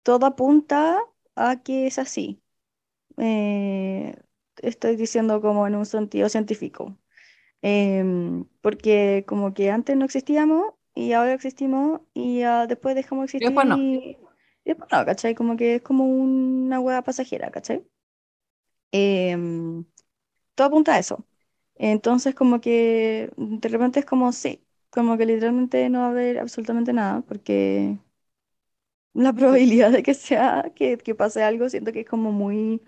todo apunta a que es así. Eh, estoy diciendo como en un sentido científico. Em, porque como que antes no existíamos y ahora existimos y ah, después dejamos de Y después no. existir y, y después no, ¿cachai? Como que es como una hueá pasajera, ¿cachai? Em, todo apunta a eso. Entonces como que de repente es como sí, como que literalmente no va a haber absolutamente nada porque la probabilidad de que sea, que, que pase algo, siento que es como muy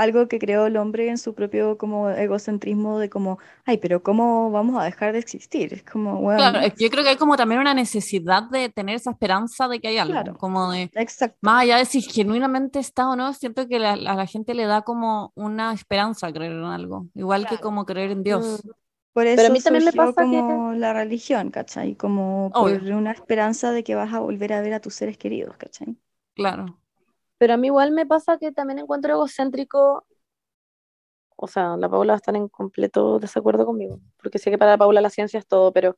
algo que creó el hombre en su propio como egocentrismo de como, ay, pero ¿cómo vamos a dejar de existir? Es como, Claro, bueno, que yo creo que hay como también una necesidad de tener esa esperanza de que hay algo, Claro. como de, exacto. más allá de si genuinamente está o no, siento que la- a la gente le da como una esperanza creer en algo, igual que Claro. como creer en Dios. Mm. Por Pero a eso mí también me pasa que- como la religión, ¿cachai? Como por Obvio. una esperanza de que vas a volver a ver a tus seres queridos, ¿cachai? Claro. Pero a mí igual me pasa que también encuentro egocéntrico, o sea, la Paula va a estar en completo desacuerdo conmigo, porque sé que para la Paula la ciencia es todo, pero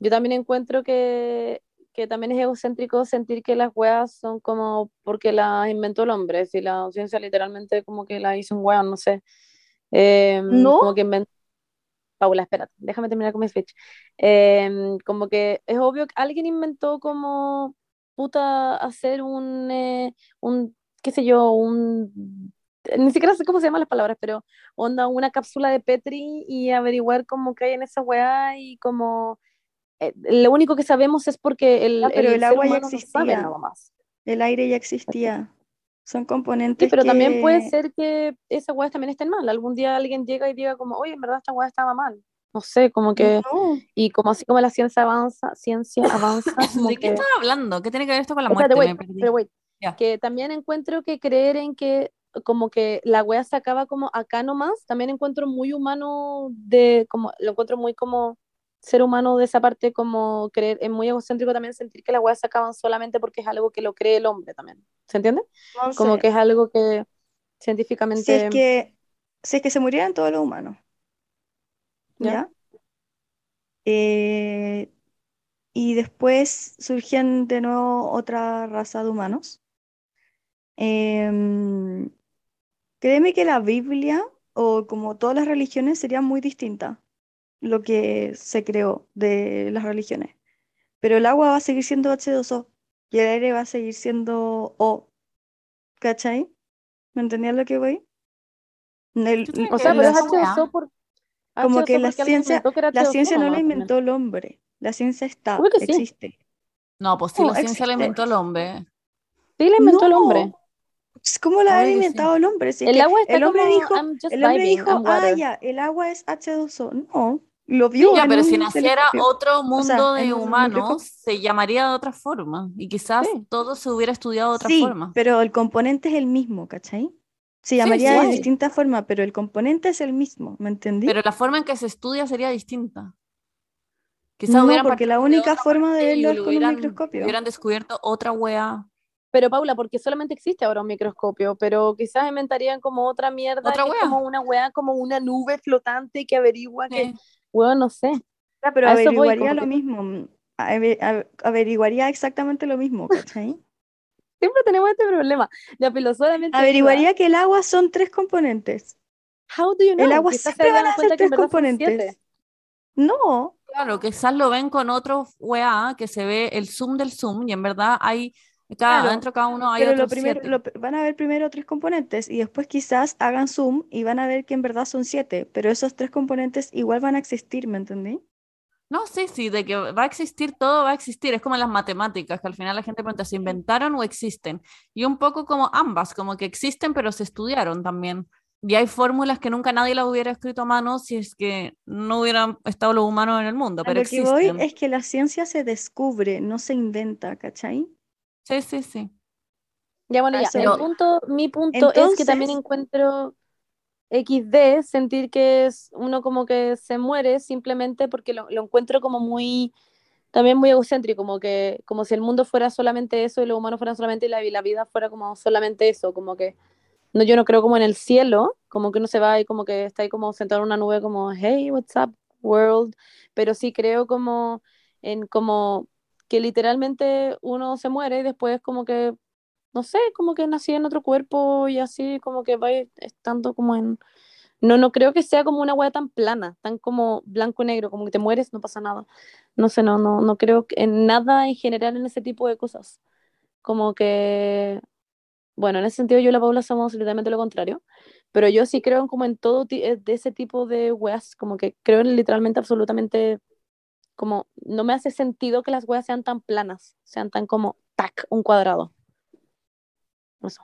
yo también encuentro que, que también es egocéntrico sentir que las weas son como porque las inventó el hombre, si la ciencia literalmente como que la hizo un weón, no sé. Eh, ¿No? Como que inventó... Paula, espérate, déjame terminar con mi speech. Eh, como que es obvio que alguien inventó como puta hacer un, eh, un qué sé yo, un ni siquiera sé cómo se llaman las palabras, pero onda una cápsula de Petri y averiguar cómo que hay en esa weá y como eh, lo único que sabemos es porque el, Ah, pero el ser agua ya no existía. nada más. El aire ya existía. Son Sí, componentes pero también puede que- ser que esas weas también estén mal. Algún día alguien llega y diga como, oye, en verdad esta weá estaba mal. No sé, como que, No, y como así como la ciencia avanza, ciencia avanza, ¿De qué que... estás hablando? ¿Qué tiene que ver esto con la Espérate, muerte? wait, Me perdí. pero wait, Que también encuentro que creer en que como que la wea se acaba como acá nomás, también encuentro muy humano de, como, lo encuentro muy como ser humano de esa parte, como creer, es muy egocéntrico también sentir que las weas se acaban solamente porque es algo que lo cree el hombre también, ¿se entiende? no Como que es algo que Si científicamente... es que, si es que se murieran todos los humanos, ¿Ya? ¿ya? Eh, y después surgían de nuevo otra raza de humanos. Em, créeme que la Biblia, o como todas las religiones, sería muy distinta lo que se creó de las religiones. Pero el agua va a seguir siendo H2O y el aire va a seguir siendo O. ¿Cachai? ¿Me entendías lo que voy? El- O ¿qué sea, pero es esa weá? H2O por... Como H2O que la ciencia, que la H2O ciencia no la inventó el hombre. La ciencia está, sí. existe. No, pues sí, No, la ciencia la inventó el hombre. Sí, la inventó el hombre. Pues, ¿Cómo la ha que sí. inventado el hombre? Si El que agua está el hombre como, dijo, el hombre vibing, dijo, ah, water". ya, el agua es H2O. No, lo vio Ya, en pero si naciera telescopio. otro mundo sea, de humanos, se llamaría de otra forma. Y quizás Sí. todo se hubiera estudiado de otra Sí, forma. pero el componente es el mismo, ¿cachai? Se Sí, llamaría de sí. distinta forma, pero el componente es el mismo, ¿me entendí? Pero la forma en que se estudia sería distinta. Quizás No, hubieran porque la de única forma de verlo es con un microscopio. Hubieran descubierto otra wea. Pero Paula, porque solamente existe ahora un microscopio, pero quizás inventarían como otra mierda, Otra que es wea. como una wea, como una nube flotante que averigua que, Sí. bueno, no sé. Ya, pero a voy, averiguaría como lo que- mismo. mm, ave- ave- Averiguaría exactamente lo mismo, ¿cachai? Siempre tenemos este problema. Ya, pero solamente. Averiguaría que el agua son tres componentes. How do you know? El agua siempre van a ser que tres componentes. No, Claro, quizás lo ven con otro wea que se ve el zoom del zoom y en verdad hay, cada, Claro, dentro de cada uno hay pero lo otros primero, siete. lo- van a ver primero tres componentes y después quizás hagan zoom y van a ver que en verdad son siete, pero esos tres componentes igual van a existir, ¿me entendí? No, sí, sí, de que va a existir todo, va a existir. Es como en las matemáticas, que al final la gente pregunta, ¿se inventaron o existen? Y un poco como ambas, como que existen, pero se estudiaron también. Y hay fórmulas que nunca nadie las hubiera escrito a mano si es que no hubieran estado los humanos en el mundo, A pero lo que voy existen. es que la ciencia se descubre, no se inventa, ¿cachai? Sí, sí, sí. Ya, bueno, ya. El punto, mi punto es que también encuentro XD sentir que es uno como que se muere simplemente porque lo, lo encuentro como muy, también muy egocéntrico, como que, como si el mundo fuera solamente eso y los humanos fueran solamente y la, y la vida fuera como solamente eso, como que no, yo no creo como en el cielo, como que uno se va y como que está ahí como sentado en una nube como, hey, what's up, world, pero sí creo como en como que literalmente uno se muere y después como que no sé, como que nací en otro cuerpo y así como que va estando como en... No, no creo que sea como una hueá tan plana, tan como blanco negro, como que te mueres, no pasa nada. No sé, no, no, no creo que en nada en general en ese tipo de cosas. Como que, bueno, en ese sentido yo y la Paula somos literalmente lo contrario, pero yo sí creo en como en todo eh, de ese tipo de weas, como que creo en literalmente absolutamente, como no me hace sentido que las weas sean tan planas, sean tan como, tac, un cuadrado. Eso.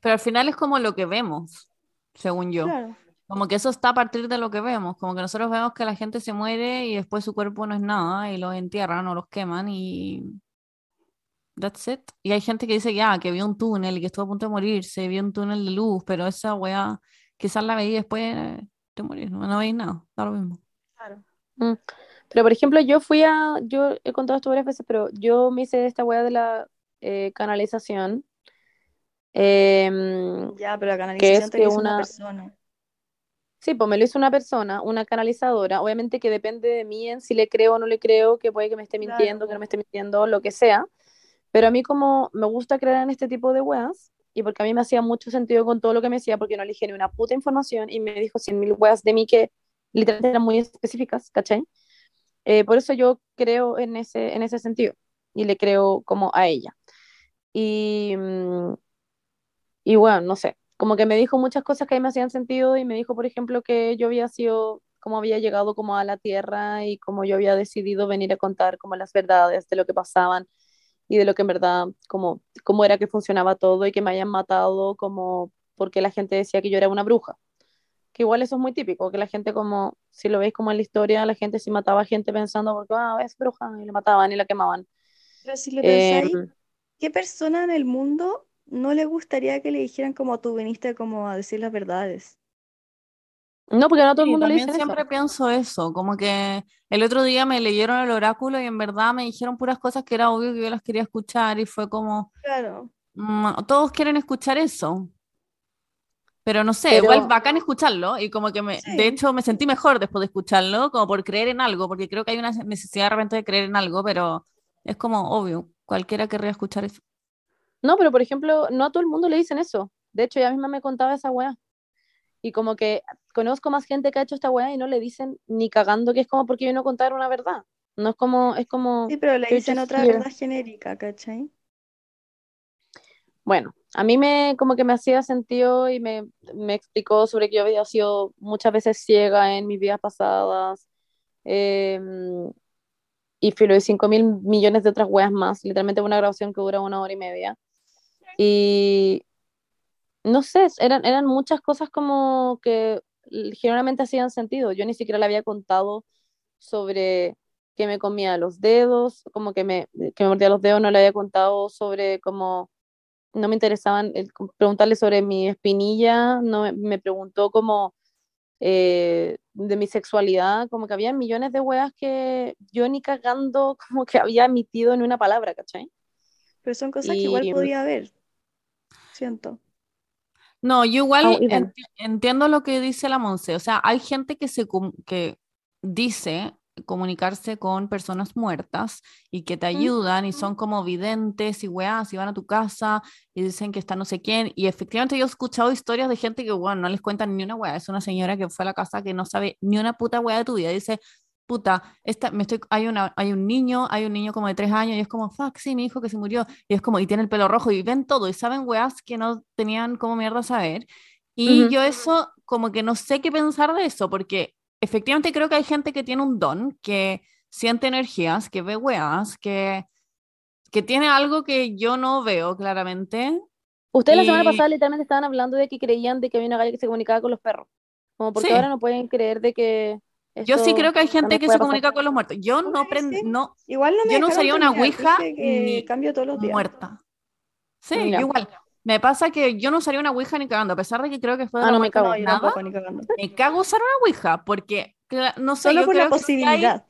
Pero al final es como lo que vemos, según yo. Claro. Como que eso está a partir de lo que vemos, como que nosotros vemos que la gente se muere y después su cuerpo no es nada y los entierran o los queman y that's it. Y hay gente que dice ya, que vio un túnel y que estuvo a punto de morirse, vio un túnel de luz, pero esa weá quizás la veí después te morís, no, no veis nada, da lo mismo. Mm. Pero por ejemplo, yo fui a, yo he contado esto varias veces, pero yo me hice esta weá de la eh, canalización. Em, Ya, pero la que canalización es te que hizo una una, persona. sí, pues me lo hizo una persona, una canalizadora. Obviamente que depende de mí en si le creo o no le creo, que puede que me esté Claro, mintiendo, que no me esté mintiendo, lo que sea. Pero a mí como me gusta creer en este tipo de weas, y porque a mí me hacía mucho sentido con todo lo que me decía, porque no elegí ni una puta información y me dijo cien mil weas de mí que literalmente eran muy específicas, ¿cachai? Eh, por eso yo creo en ese, en ese sentido y le creo como a ella. Y, mm, y bueno, no sé, como que me dijo muchas cosas que a mí me hacían sentido y me dijo, por ejemplo, que yo había sido, como había llegado como a la tierra y como yo había decidido venir a contar como las verdades de lo que pasaban y de lo que en verdad, como, cómo era que funcionaba todo y que me hayan matado como porque la gente decía que yo era una bruja. Que igual eso es muy típico, que la gente como, si lo veis como en la historia, la gente sí mataba a gente pensando porque, ah, es bruja, y la mataban y la quemaban. Pero si le Em, pensáis, ¿qué persona en el mundo no le gustaría que le dijeran como tú viniste como a decir las verdades? no, porque no a todo el Sí, mundo le también dicen siempre eso. pienso eso, como que el otro día me leyeron el oráculo y en verdad me dijeron puras cosas que era obvio que yo las quería escuchar y fue como, Claro. mm, todos quieren escuchar eso. Pero no sé, igual Pero, bacán escucharlo y como que me, de hecho me sentí mejor después de escucharlo, como por creer en algo, porque creo que hay una necesidad de repente de creer en algo, pero es como obvio, cualquiera querría escuchar eso. no, pero por ejemplo, no a todo el mundo le dicen eso. De hecho, ella misma me contaba esa weá. Y como que conozco más gente que ha hecho esta weá y no le dicen ni cagando que es como porque yo no contar una verdad. No es como, es como, Sí, pero le dicen otra here. verdad genérica, ¿cachai? Bueno, a mí me como que me hacía sentido y me, me explicó sobre que yo había sido muchas veces ciega en mis vidas pasadas. em, y filo de 5 mil millones de otras weas más. Literalmente una grabación que dura una hora y media. Y no sé, eran, eran muchas cosas como que generalmente hacían sentido. Yo ni siquiera le había contado sobre que me comía los dedos, como que me, que me mordía los dedos, no le había contado sobre cómo no me interesaban el, preguntarle sobre mi espinilla, no me, me preguntó como eh, de mi sexualidad, como que había millones de weas que yo ni cagando como que había emitido en una palabra, ¿cachai? Pero son cosas que igual Y- podía haber, siento. No, yo igual Ah, entiendo lo que dice la Monse. O sea, hay gente que se que dice comunicarse con personas muertas y que te ayudan y son como videntes y weás y van a tu casa y dicen que está no sé quién. Y efectivamente yo he escuchado historias de gente que, bueno, no les cuentan ni una weá. Es una señora que fue a la casa que no sabe ni una puta weá de tu vida. Dice, puta, esta, me estoy, hay, una, hay un niño, hay un niño como de tres años y es como, fuck, sí, mi hijo que se murió. Y es como, y tiene el pelo rojo y ven todo y saben weas que no tenían como mierda saber. Y Ujú. yo eso, como que no sé qué pensar de eso, porque efectivamente creo que hay gente que tiene un don, que siente energías, que ve weas, que, que tiene algo que yo no veo claramente. Ustedes la semana pasada literalmente estaban hablando de que creían de que había una galla que se comunicaba con los perros. Como porque Sí. ahora no pueden creer de que Yo sí creo que hay gente que se pasar. comunica con los muertos. Yo no, prend- no, Igual no me yo no usaría una ouija que ni cambio todos los días. muerta. Sí, yo igual. Me pasa que yo no usaría una ouija ni cagando, a pesar de que creo que fue de Ah, la no, me cago. Nada, tampoco, ni cagando. me cago usar una ouija, porque no sé, Solo yo por la creo que sí hay- posibilidad.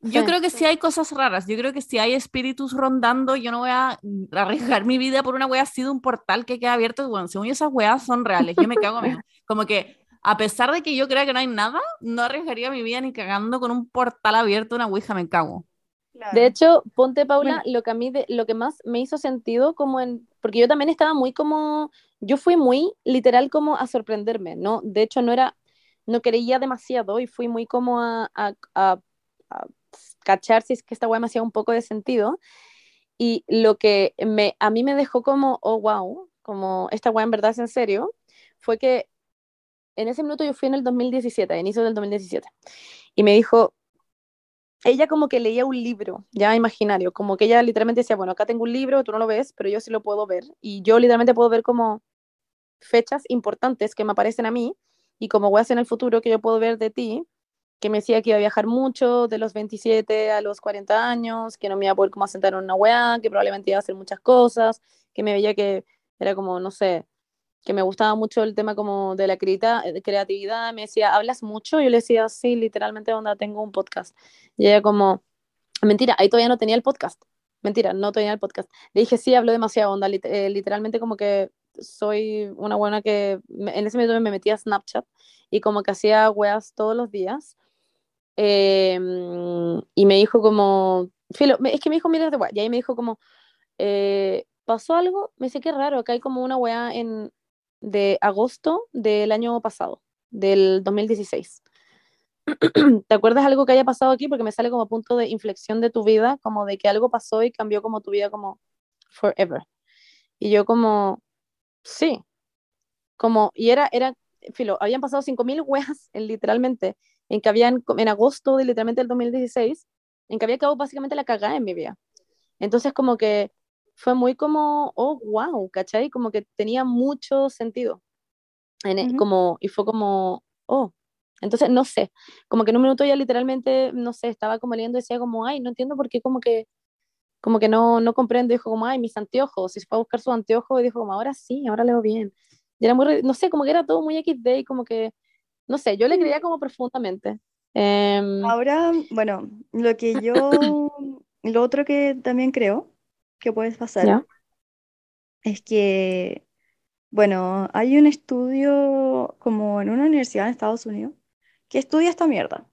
yo Sí. creo que sí hay cosas raras. Yo creo que si hay espíritus rondando, yo no voy a arriesgar mi vida por una wea así de un portal que queda abierto. Bueno, según yo, esas weas son reales. Yo me cago mío. Como que, a pesar de que yo crea que no hay nada, no arriesgaría mi vida ni cagando con un portal abierto, una ouija, me cago. Claro. De hecho, ponte Paula, Bueno. lo que a mí de- lo que más me hizo sentido como en porque yo también estaba muy como yo fui muy literal como a sorprenderme, ¿no? De hecho no era no creía demasiado y fui muy como a, a, cachar si es que esta weá me hacía un poco de sentido y lo que me a mí me dejó como oh wow, como esta weá en verdad es en serio, fue que en ese minuto yo fui en el 2017, a inicio del 2017 y me dijo ella como que leía un libro, ya imaginario, como que ella literalmente decía, bueno, acá tengo un libro, tú no lo ves, pero yo sí lo puedo ver. Y yo literalmente puedo ver como fechas importantes que me aparecen a mí y como weas en el futuro que yo puedo ver de ti, que me decía que iba a viajar mucho de los 27 a los 40 años, que no me iba a poder como asentar en una wea, que probablemente iba a hacer muchas cosas, que me veía que era como, no sé, que me gustaba mucho el tema como de la eh, creatividad, me decía, ¿hablas mucho? Yo le decía, sí, literalmente, onda, tengo un podcast. Y ella como, mentira, ahí todavía no tenía el podcast. Mentira, no tenía el podcast. Le dije, sí, hablo demasiado, onda, eh, literalmente como que soy una buena que, en ese momento me metía a Snapchat y como que hacía weas todos los días. Eh, y me dijo como, filo, es que me dijo miles de weas, y ahí me dijo como, eh, ¿pasó algo? Me dice, qué raro, acá hay como una wea en, de agosto del año pasado, del 2016. ¿Te acuerdas algo que haya pasado aquí? Porque me sale como punto de inflexión de tu vida, como de que algo pasó y cambió como tu vida como forever. Y yo como, sí, como, y era, era, filo, habían pasado 5.000 weas, en, literalmente, en que habían, en agosto de literalmente el 2016, en que había quedado básicamente la cagada en mi vida. Entonces como que fue muy como, oh, wow, ¿cachai? Como que tenía mucho sentido. En e- como, y fue como, oh, entonces no sé, como que en un minuto ya literalmente, no sé, estaba como leyendo y decía como, ay, no entiendo por qué como que, como que no, no comprendo, dijo como, ay, mis anteojos, y se fue a buscar sus anteojos y dijo como, ahora sí, ahora leo bien. Y era muy, no sé, como que era todo muy XD y como que, no sé, yo le creía como profundamente. Em, Ahora, bueno, lo que yo, lo otro que también creo que puede pasar ¿Ya? es que, bueno, hay un estudio como en una universidad en Estados Unidos que estudia esta mierda,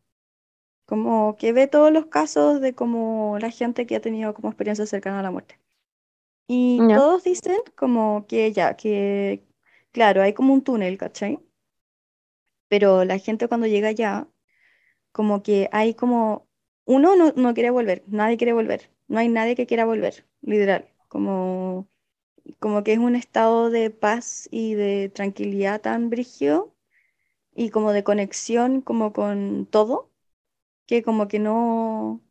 como que ve todos los casos de como la gente que ha tenido como experiencia cercana a la muerte. Y Ya. todos dicen como que ya, que claro, hay como un túnel, ¿cachai? Pero la gente cuando llega allá, como que hay como, uno no, no quiere volver, nadie quiere volver, no hay nadie que quiera volver, literal, como, como que es un estado de paz y de tranquilidad tan brígido y como de conexión como con todo, que como que no,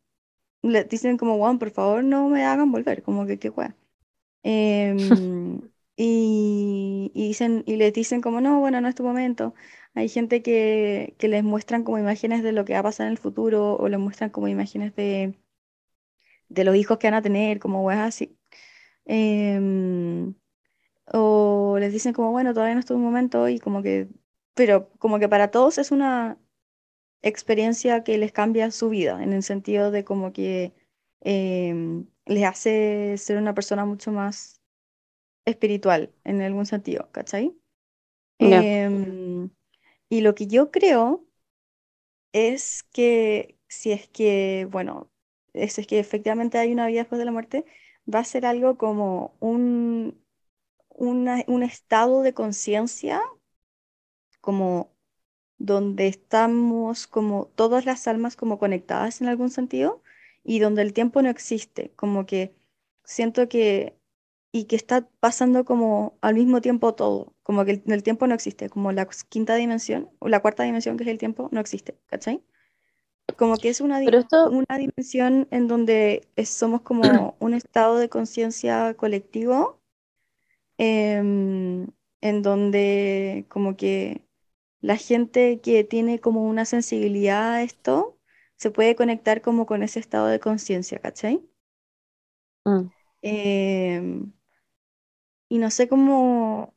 le dicen como, Juan, por favor no me hagan volver, como que qué wea. Em, y, y dicen, y les dicen como, no, bueno, no es tu momento. Hay gente que, que les muestran como imágenes de lo que va a pasar en el futuro o les muestran como imágenes de, de los hijos que van a tener, como weas así. Em, o les dicen como, bueno, todavía no es tu momento y como que, pero como que para todos es una experiencia que les cambia su vida, en el sentido de como que em, les hace ser una persona mucho más espiritual, en algún sentido, ¿cachai? Em, y lo que yo creo es que si es que, bueno, es, es que efectivamente hay una vida después de la muerte, va a ser algo como un, una- un estado de conciencia, como donde estamos como todas las almas como conectadas en algún sentido y donde el tiempo no existe, como que siento que y que está pasando como al mismo tiempo todo, como que el, el tiempo no existe, como la quinta dimensión o la cuarta dimensión que es el tiempo no existe, ¿cachai? Como que es una, di- Pero esto, una dimensión en donde es- somos como un estado de conciencia colectivo, em, en donde como que la gente que tiene como una sensibilidad a esto se puede conectar como con ese estado de conciencia, ¿cachai? mm, Em, y no sé cómo,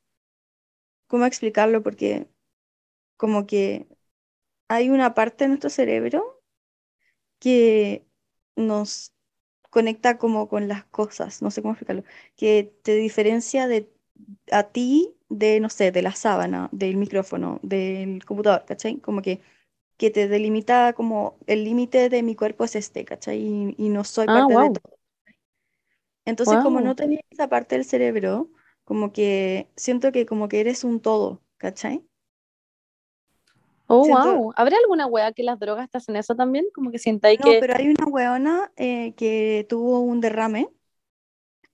cómo explicarlo porque como que hay una parte de nuestro cerebro que nos conecta como con las cosas, no sé cómo explicarlo, que te diferencia de a ti de, no sé, de la sábana, del micrófono, del computador, ¿cachai? Como que, que te delimita como el límite de mi cuerpo es este, ¿cachai? Y, y no soy ah, parte de todo. Entonces, como no tenía esa parte del cerebro, como que siento que como que eres un todo, ¿cachai? Oh, Siento, wow. ¿Habrá alguna wea que las drogas te hacen eso también? Como que sientáis no, que, pero hay una weona eh, que tuvo un derrame,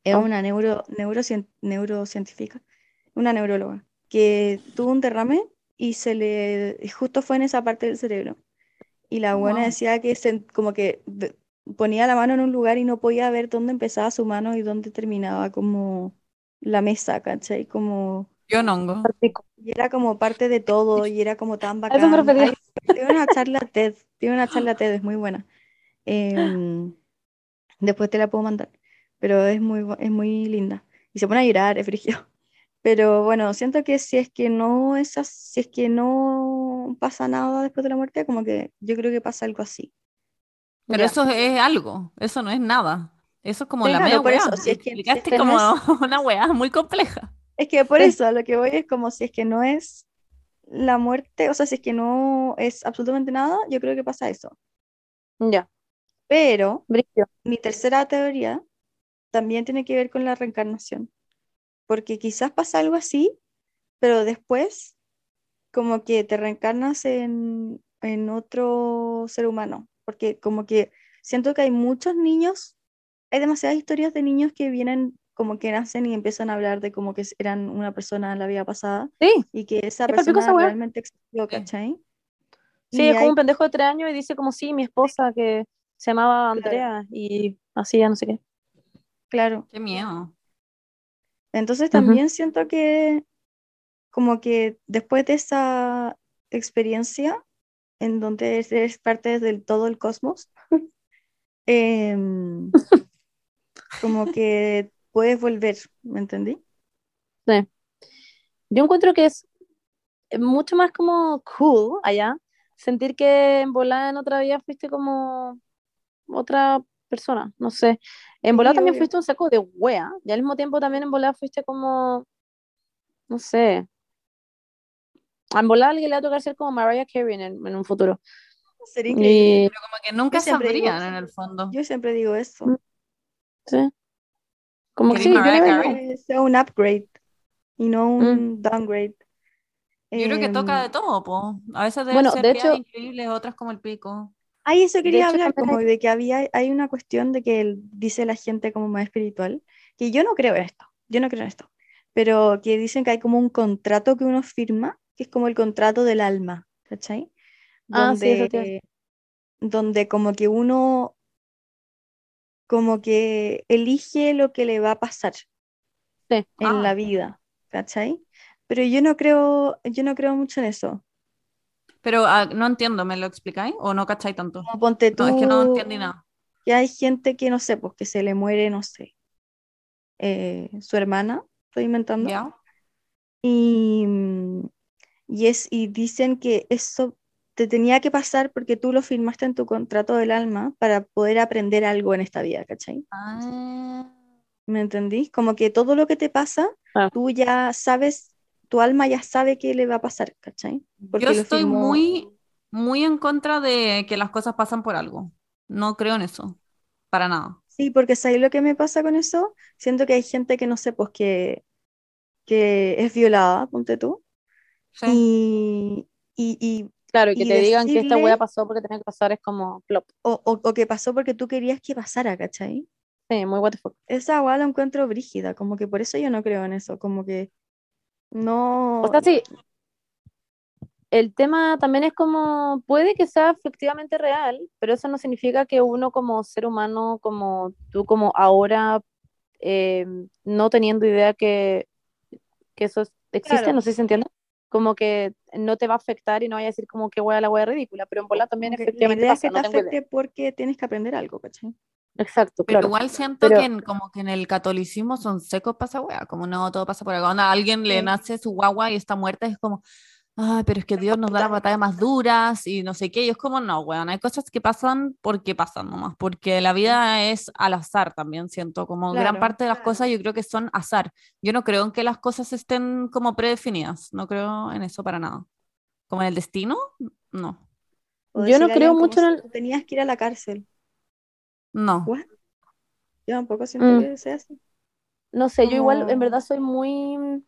es oh, una neuro, neurocien- neurocientífica, una neuróloga, que tuvo un derrame y se le, y justo fue en esa parte del cerebro. Y la buena Wow. decía que se, como que ponía la mano en un lugar y no podía ver dónde empezaba su mano y dónde terminaba como la mesa, ¿cachai? Como, Yo no hongo. y era como parte de todo y era como tan A eso me bacán. tiene una charla TED, tiene una charla TED, es muy buena. Em, después te la puedo mandar, pero es muy, es muy linda. Y se pone a llorar, es frigio. Pero bueno, siento que si es que no es as- si es que no pasa nada después de la muerte, como que yo creo que pasa algo así. Pero Ya. eso es algo, eso no es nada. Eso es como Sí, la Claro, media por weá. eso, si es que, si es Explicaste no como es, una weá muy compleja. Es que por eso a lo que voy es como si es que no es la muerte, o sea, si es que no es absolutamente nada, yo creo que pasa eso. Ya, Pero brillo. mi tercera teoría también tiene que ver con la reencarnación, porque quizás pasa algo así, pero después como que te reencarnas en, en otro ser humano, porque como que siento que hay muchos niños, hay demasiadas historias de niños que vienen como que nacen y empiezan a hablar de como que eran una persona en la vida pasada Sí, y que esa es persona realmente existió, Sí. ¿cachai? Sí, Y es como hay, un pendejo de tres años y dice como sí, mi esposa que se llamaba claro, Andrea y hacía no sé qué. claro. Qué miedo. Entonces también siento que como que después de esa experiencia en donde eres parte del todo el cosmos, em, como que puedes volver, ¿me entendí? Sí. Yo encuentro que es mucho más como cool allá, sentir que en volada en otra vida fuiste como otra persona, no sé. En volada Sí, también obvio. fuiste un saco de wea, y al mismo tiempo también en volada fuiste como, no sé, en volada a alguien le va a tocar ser como Mariah Carey en, en un futuro. Sería increíble. Y, Pero como que nunca digo sabrían eso. en el fondo. Yo siempre digo eso. sí, como que ¿Querés sí, un upgrade y no Mm. un downgrade. Yo creo que toca Em, de todo, po. A veces deben Bueno, ser de hecho, increíbles, otras como el pico. Ay, eso de quería hecho hablar, como de que había, hay una cuestión de que el- dice la gente como más espiritual, que yo no creo en esto, yo no creo en esto, pero que dicen que hay como un contrato que uno firma, que es como el contrato del alma, ¿cachai? ah, sí, eso. Donde, donde como que uno, como que elige lo que le va a pasar, Sí. en Ah. la vida, ¿cachai? Pero yo no creo, yo no creo mucho en eso. Pero ah, no entiendo, ¿me lo explicáis? ¿O no cacháis tanto? Como ponte No, es que no tú, entendí nada. que hay gente que no sé, pues que se le muere, no sé, eh, su hermana, estoy inventando, ¿Ya? y, y, es, y dicen que eso te tenía que pasar porque tú lo firmaste en tu contrato del alma para poder aprender algo en esta vida, ¿cachai? Ah. ¿Me entendís? Como que todo lo que te pasa, Ah. tú ya sabes, tu alma ya sabe qué le va a pasar, ¿cachai? Porque Yo estoy firmó- muy, muy en contra de que las cosas pasan por algo. No creo en eso, para nada. Sí, porque ¿sabes lo que me pasa con eso? Siento que hay gente que no sé, pues que, que es violada, ponte tú, Sí. y, y, y- Claro, y que Y te digan que esta wea pasó porque tenía que pasar es como plop. o, o- o que pasó porque tú querías que pasara, ¿cachai? Sí, muy what the fuck. Esa agua la encuentro brígida, como que por eso yo no creo en eso, como que no... O sea, sí. El tema también es como, puede que sea efectivamente real, pero eso no significa que uno como ser humano, como tú como ahora, eh, no teniendo idea que, que eso es- existe, Claro. no sé si se entiende, como que no te va a afectar y no vaya a decir como que wea la wea ridícula, pero en bola también como que la efectivamente idea es pasa, que no te afecte porque tienes que aprender algo, ¿cachai? Exacto, Pero claro. igual siento Pero- que en, como que en el catolicismo son secos esa wea, como no, todo pasa por algo. Onda, a alguien le Sí. nace su guagua y está muerta, es como, ay, pero es que Dios nos da las batallas más duras y no sé qué. Y es como, no, weón, hay cosas que pasan porque pasan nomás, porque la vida es al azar también, siento, como gran parte de las claro. cosas yo creo que son azar. Yo no creo en que las cosas estén como predefinidas, no creo en eso para nada. Como en el destino, no, Yo no creo mucho en el- tenías que ir a la cárcel. no. What? Yo tampoco siento Mm. que sea así. No sé, yo igual en verdad soy muy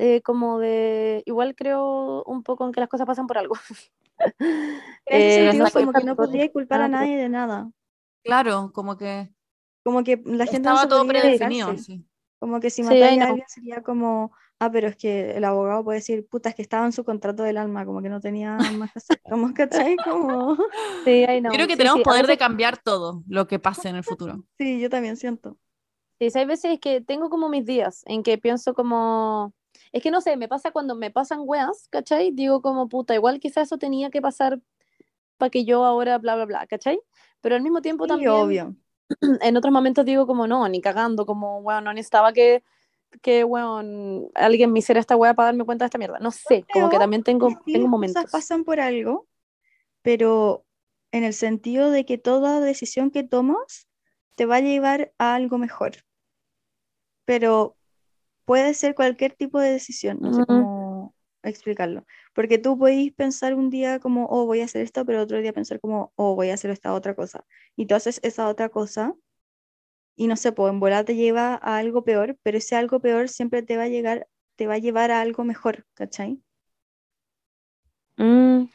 eh, como de, igual creo un poco en que las cosas pasan por algo. En ese Eh, sentido, no como que no podría culpar a nadie de nada. Claro, como que Como que la gente no estaba todo predefinido, sí. Como que si Sí, matáis I a alguien sería como, ah, pero es que el abogado puede decir, puta, es que estaba en su contrato del alma, como que no tenía más que hacer. Como, ¿cachai? Como, Sí, I know. Yo creo que Sí, tenemos poder de cambiar todo lo que pase en el futuro. sí, yo también siento. Sí, hay veces que tengo como mis días en que pienso como, es que no sé, me pasa cuando me pasan weas, ¿cachai? Digo como, puta, igual quizás eso tenía que pasar para que yo ahora bla, bla, bla, ¿cachai? Pero al mismo tiempo también, obvio. en otros momentos digo como, no, ni cagando, como, weón, no necesitaba que, que, weón, alguien me hiciera esta wea para darme cuenta de esta mierda. No sé, como que también tengo, tengo las momentos. cosas pasan por algo, pero en el sentido de que toda decisión que tomas te va a llevar a algo mejor. Pero puede ser cualquier tipo de decisión, no sé Ujú. cómo explicarlo. Porque tú podéis pensar un día como, oh, voy a hacer esto, pero otro día pensar como, oh, voy a hacer esta otra cosa. Y tú haces esa otra cosa y no sé, pues en volar te lleva a algo peor, pero ese algo peor siempre te va a llegar, te va a llevar a algo mejor, ¿cachai? Mm,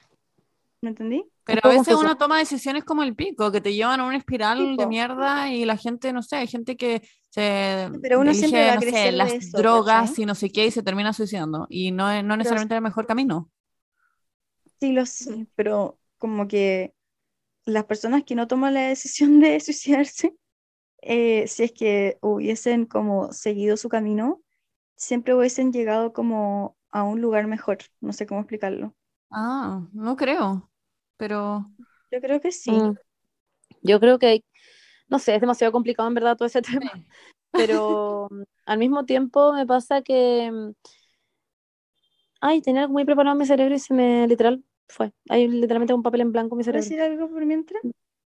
¿Me entendí? Pero a veces uno toma decisiones como el pico, que te llevan a una espiral de mierda y la gente, no sé, hay gente que se pero uno siempre va no sé, las eso, drogas ¿cachai? y no sé qué y se termina suicidando. Y no es no necesariamente el mejor camino. Sí, lo sé, pero como que las personas que no toman la decisión de suicidarse, eh, si es que hubiesen como seguido su camino, siempre hubiesen llegado como a un lugar mejor. No sé cómo explicarlo. Ah, no creo. Pero Yo creo que sí. mm. Yo creo que, no sé, es demasiado complicado en verdad todo ese tema. pero mm, al mismo tiempo me pasa que, mm, ay, tenía algo muy preparado en mi cerebro y se me, literal, fue. Hay literalmente un papel en blanco en mi ¿Puedo cerebro. decir algo por mientras?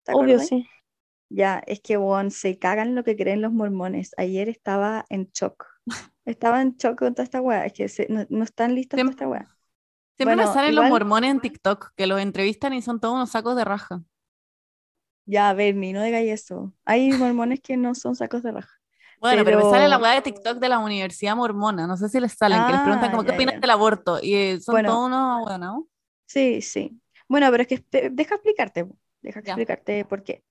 ¿Te Obvio, sí. Ya, es que bueno, se cagan lo que creen los mormones. Ayer estaba en shock. Estaba en shock con toda esta weá. Es que se- no, no están listos para esta weá. Siempre me Bueno, salen los mormones en TikTok que los entrevistan y son todos unos sacos de raja. Ya, Bernie, no digáis eso. Hay mormones que no son sacos de raja. Bueno, pero, me sale la weá de TikTok de la Universidad Mormona. No sé si les salen, que les preguntan Ah, como, ¿qué ya, ya. del aborto? Y eh, son Bueno. todos unos, bueno, Sí, sí. Bueno, pero es que deja explicarte, deja Ya. explicarte por qué.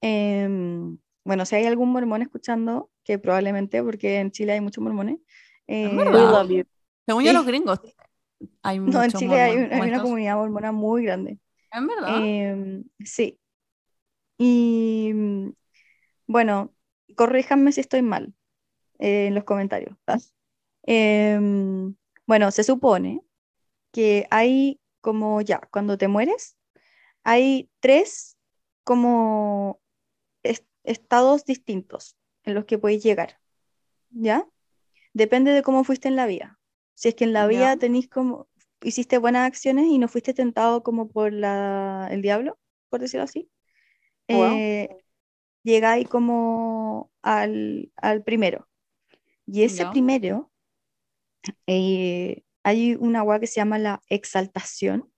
Em, bueno, si hay algún mormón escuchando, que probablemente, porque en Chile hay muchos mormones. eh, We verdad? love you. Según yo, Sí. los gringos hay no, en Chile hay, una comunidad mormona muy grande. ¿En verdad? Em, sí. Y bueno, corríjanme si estoy mal. eh, en los comentarios. Em, bueno, se supone que hay como ya, cuando te mueres, hay tres como est- estados distintos en los que puedes llegar, ¿ya? Depende de cómo fuiste en la vida. Si es que en la vida tenés como, hiciste buenas acciones y no fuiste tentado como por la, el diablo, por decirlo así, Wow. eh, llegáis como al, al primero. Y ese Ya. primero, eh, hay una agua que se llama la exaltación,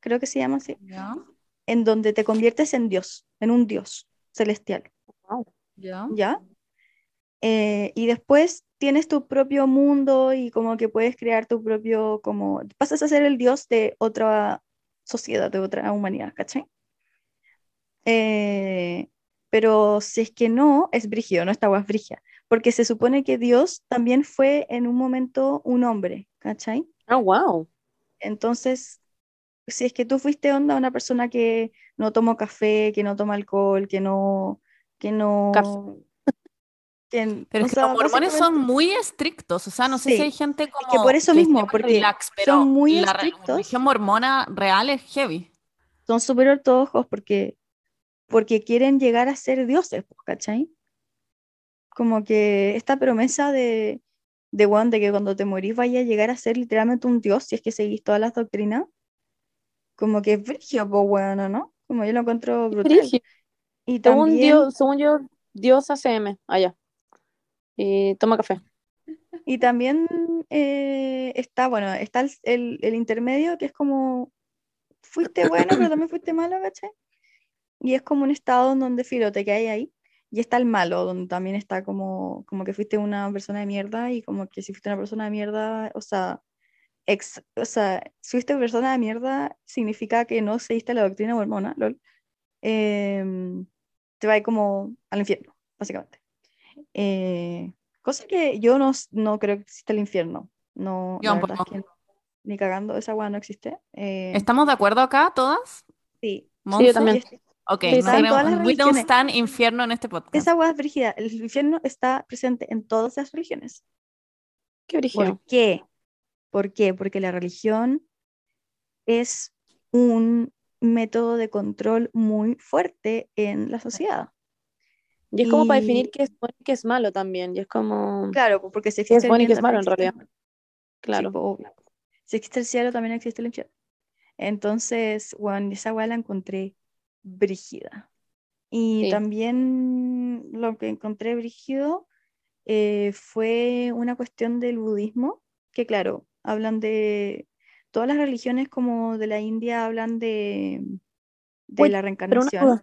creo que se llama así, Ya, en donde te conviertes en Dios, en un Dios celestial, ya. ¿ya? Eh, y después tienes tu propio mundo y como que puedes crear tu propio, como, pasas a ser el Dios de otra sociedad, de otra humanidad, ¿cachai? Eh, pero si es que no, es brígido, no esta agua es brígida, porque se supone que Dios también fue en un momento un hombre, ¿cachai? Ah, wow. Entonces, si es que tú fuiste onda una persona que no tomó café, que no toma alcohol, que no, que no, Pero o es que sea, los mormones son muy estrictos, o sea, no sé Sí, si hay gente como que por eso mismo, porque relax, pero son muy la estrictos. religión mormona real es heavy. son súper ortodoxos porque, porque quieren llegar a ser dioses, pues, ¿cachai? Como que esta promesa de, de, de que cuando te morís vaya a llegar a ser literalmente un dios, si es que seguís todas las doctrinas, como que es brigio, pues, bueno, ¿no? Como yo lo encuentro brutal. Brígido. Y Según, también, Dios, según yo, Dios ACM, allá. Y toma café. y también eh, está, bueno, está el, el- intermedio, que es como, fuiste bueno, pero también fuiste malo, ¿cachai? Y es como un estado en donde filo te quedas ahí. Y está el malo, donde también está como, como que fuiste una persona de mierda y como que si fuiste una persona de mierda, o sea, ex, o sea, si fuiste una persona de mierda significa que no seguiste la doctrina mormona, lol. Em, te va a ir como al infierno, básicamente. Eh, cosa que yo no, no creo que exista el infierno. No, Yo la verdad es ni cagando, esa weá no existe. Eh, ¿Estamos de acuerdo acá todas? sí. Monse? también. Ok, Sí, no we don't stand infierno en este podcast. Esa hueá es brígida. El infierno está presente en todas las religiones. Qué. ¿Por qué? ¿Por qué? Porque la religión es un método de control muy fuerte en la sociedad. Y es como para definir qué es bueno y qué es malo también. Y es como Claro, po, porque si es existe el bueno y qué es malo en realidad. Sí, Claro. Si existe el cielo, también existe el infierno. Entonces, bueno, esa hueá la encontré brígida. Y Sí. también lo que encontré brígido eh, fue una cuestión del budismo, que claro, hablan de, todas las religiones como de la India hablan de, de Uy, la reencarnación.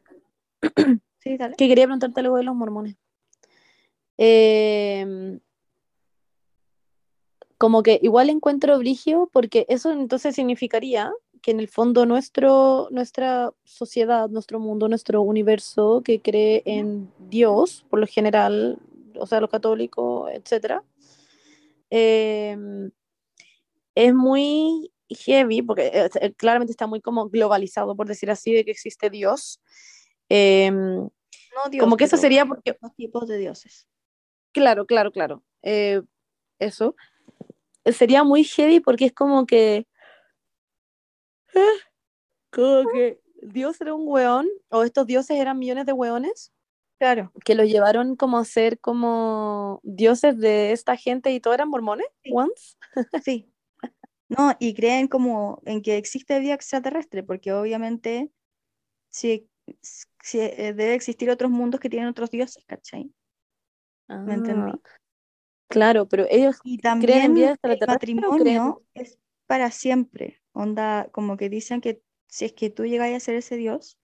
Sí, dale. que quería preguntarte algo de los mormones. Em, como que igual encuentro brigio, porque eso entonces significaría que en el fondo nuestro, nuestra sociedad, nuestro mundo, nuestro universo que cree en Dios, por lo general, o sea, los católicos, etcétera, em, es muy heavy, porque eh, eh, claramente está muy como globalizado, por decir así, de que existe Dios. No Dios, como que eso sería porque tipos de dioses. Claro, claro, claro. Eh, eso. Eh, Sería muy heavy porque es como que. ah, Como que Dios era un weón, o estos dioses eran millones de weones, Claro, que los llevaron como a ser como dioses de esta gente y todos eran mormones, Sí. once. sí. No, y creen como en que existe vida extraterrestre, porque obviamente eh, debe existir otros mundos que tienen otros dioses, ¿cachai? ¿Me entendí? Ah, Claro, pero ellos Y creen en vida también el creen. matrimonio es para siempre. Onda, como que dicen que si es que tú llegas a ser ese Dios,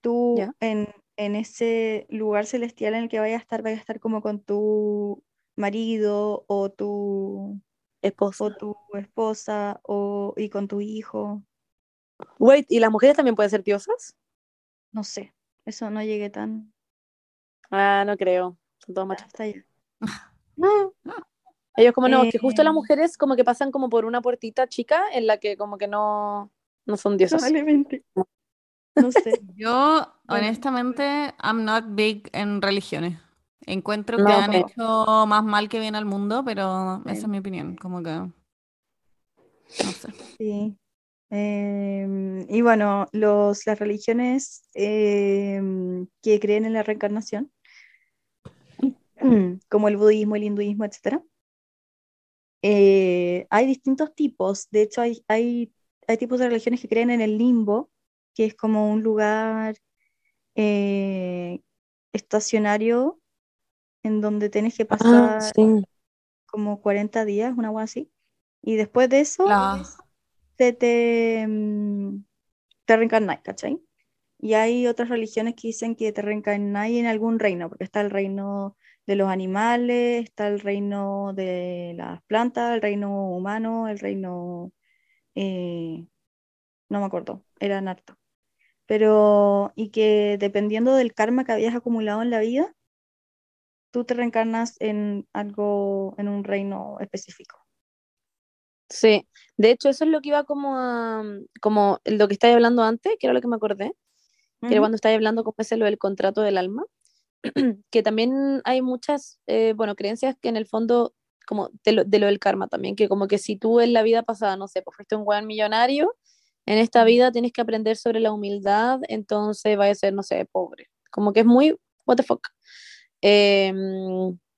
tú en, en ese lugar celestial en el que vayas a estar, vayas a estar como con tu marido o tu, Esposa. o tu esposa o, y con tu hijo. Wait, ¿y las mujeres también pueden ser diosas? No sé, eso no llegué tan Ah, no creo. Son todos machos. hasta allá. Ellos como no, que justo las Eh, mujeres como que pasan como por una puertita chica en la que como que no, no son diosas. Probablemente. No sé. Yo, honestamente, I'm not big en religiones. Encuentro No, que han hecho más mal que bien al mundo, pero esa es mi opinión. Como que. No sé. Sí. Em, y bueno, los, las religiones em, que creen en la reencarnación, como el budismo, el hinduismo, etc. eh, hay distintos tipos. De hecho, hay, hay, hay tipos de religiones que creen en el limbo, que es como un lugar eh, estacionario en donde tienes que Ah, pasar sí. como 40 días, una cosa así. Y después de eso, La- te, mm, te reencarnáis, ¿cachai? Y hay otras religiones que dicen que te reencarnáis en algún reino, porque está el reino de los animales, está el reino de las plantas, el reino humano, el reino... eh, no me acuerdo, eran hartos. Pero, y que dependiendo del karma que habías acumulado en la vida, tú te reencarnas en algo, en un reino específico. Sí, de hecho eso es lo que iba como a, como lo que estáis hablando antes, que era lo que me acordé, que era cuando estáis hablando como ese lo del contrato del alma, que también hay muchas, eh, bueno, creencias que en el fondo, como de lo, de lo del karma también, que como que si tú en la vida pasada, no sé, pues fuiste un buen millonario, en esta vida tienes que aprender sobre la humildad, entonces vaya a ser, no sé, pobre. Como que es muy, what the fuck. Eh,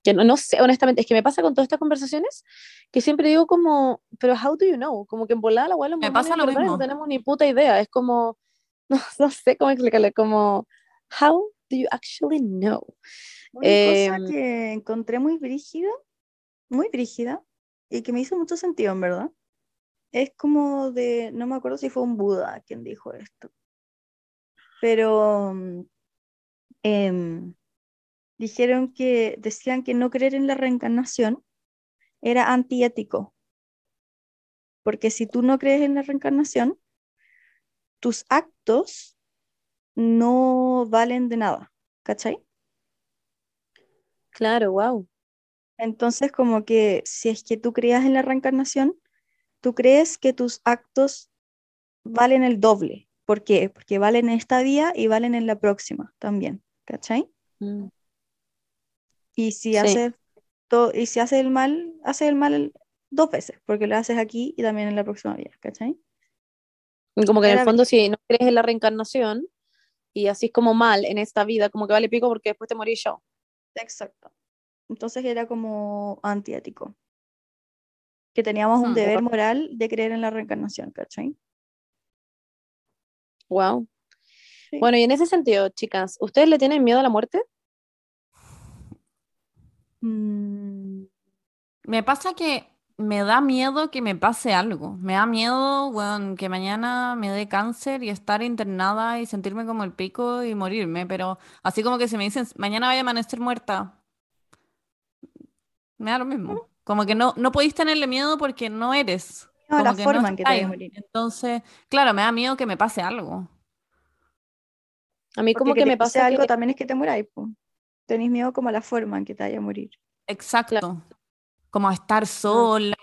que no, no sé, honestamente, es que me pasa con todas estas conversaciones que siempre digo como, pero how do you know? Como que en volada la abuela Me pasa lo no mismo. tenemos ni puta idea, es como, no, no sé cómo explicarle, como, how do you actually know? Una cosa Em, que encontré muy brígida, muy brígida, y que me hizo mucho sentido, en verdad, es como de, no me acuerdo si fue un Buda quien dijo esto, pero em, dijeron que, decían que no creer en la reencarnación era antiético, porque si tú no crees en la reencarnación, tus actos no valen de nada, ¿cachai? claro, wow. Entonces, como que si es que tú creas en la reencarnación, tú crees que tus actos valen el doble. ¿Por qué? Porque valen en esta vida y valen en la próxima también, ¿cachai? Mm, Y si Sí. haces y si haces el mal, haces el mal dos veces, porque lo haces aquí y también en la próxima vida, ¿cachai? Y Como que en el fondo si no crees en la reencarnación y así es como mal en esta vida, como que vale pico porque después te morís yo. Exacto. Entonces era como antiético. Que teníamos un Hmm. deber moral de creer en la reencarnación, ¿cachai? Wow. Sí. Bueno, y en ese sentido, chicas, ¿ustedes le tienen miedo a la muerte? Mm, Me pasa que me da miedo que me pase algo. Me da miedo, weón, que mañana me dé cáncer y estar internada y sentirme como el pico y morirme. Pero así como que si me dicen, mañana vaya a amanecer muerta, me da lo mismo. Como que no, no podéis tenerle miedo porque no eres. No, la no forma en que te a morir. Entonces, claro, me da miedo que me pase algo. A mí Porque como que me pase algo que, también es que te muráis, po. Tenéis miedo como a la forma en que te vaya a morir. Exacto. Como estar sola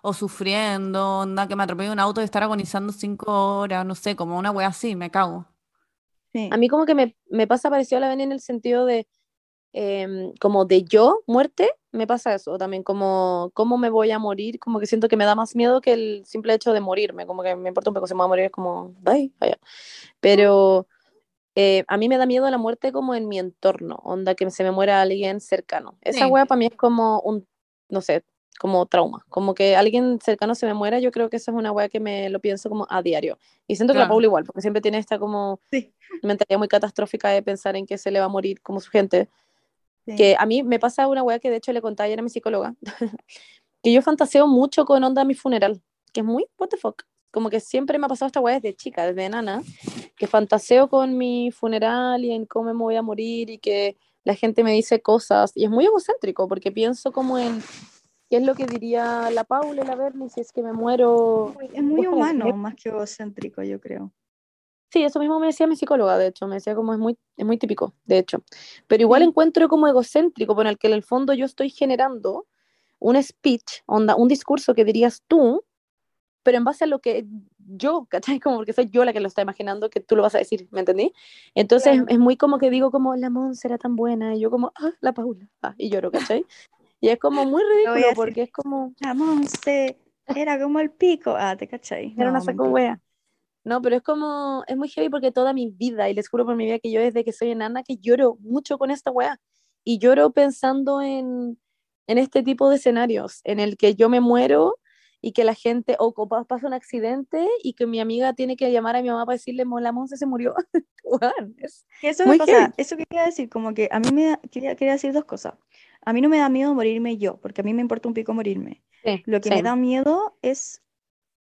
o sufriendo, onda, que me atropelle un auto y estar agonizando cinco horas, no sé, como una wea así, me cago. Sí. a mí como que me, me pasa parecido a la Beni en el sentido de, em, como de yo, muerte, me pasa eso también, como cómo me voy a morir, como que siento que me da más miedo que el simple hecho de morirme, como que me importa un poco si me voy a morir, es como, bye, allá. Pero eh, a mí me da miedo la muerte como en mi entorno, onda que se me muera alguien cercano. Esa Sí. wea para mí es como un, no sé, como trauma, como que alguien cercano se me muera, yo creo que eso es una wea que me lo pienso como a diario. Y siento que la. Paula igual, porque siempre tiene esta como Sí. mentalidad muy catastrófica de pensar en que se le va a morir como su gente. Sí. Que a mí me pasa una wea que de hecho le contaba ayer a mi psicóloga, que yo fantaseo mucho con onda mi funeral, que es muy what the fuck. Como que siempre me ha pasado esta wea desde chica, desde nana, que fantaseo con mi funeral y en cómo me voy a morir y que la gente me dice cosas. Y es muy egocéntrico porque pienso como en qué es lo que diría la Paula la Bernie si es que me muero. Es muy humano, más que egocéntrico, yo creo. Sí, eso mismo me decía mi psicóloga, de hecho, me decía como es muy, es muy típico, de hecho. Pero igual Sí. encuentro como egocéntrico, por el que en el fondo yo estoy generando un speech, onda, un discurso que dirías tú, pero en base a lo que yo, ¿cachai? Como porque soy yo la que lo está imaginando, que tú lo vas a decir, ¿me entendí? Entonces Claro. es muy como que digo como, la Monse era tan buena, y yo como, ah, la Paula, ah, y lloro, ¿cachai? Y es como muy ridículo porque es como, La Monse era como el pico. Ah, ¿te cachai? era una No, saco mentira. wea. No, pero es como, es muy heavy porque toda mi vida, y les juro por mi vida que yo desde que soy enana, que lloro mucho con esta wea. Y lloro pensando en, en este tipo de escenarios, en el que yo me muero y que la gente, o pa- pasa un accidente y que mi amiga tiene que llamar a mi mamá para decirle, "Mo- la Monse se murió. Weón, es- Eso me pasa, eso quería decir, como que a mí me da- quería, quería decir dos cosas. A mí no me da miedo morirme yo, porque a mí me importa un pico morirme. sí, Lo que me da miedo es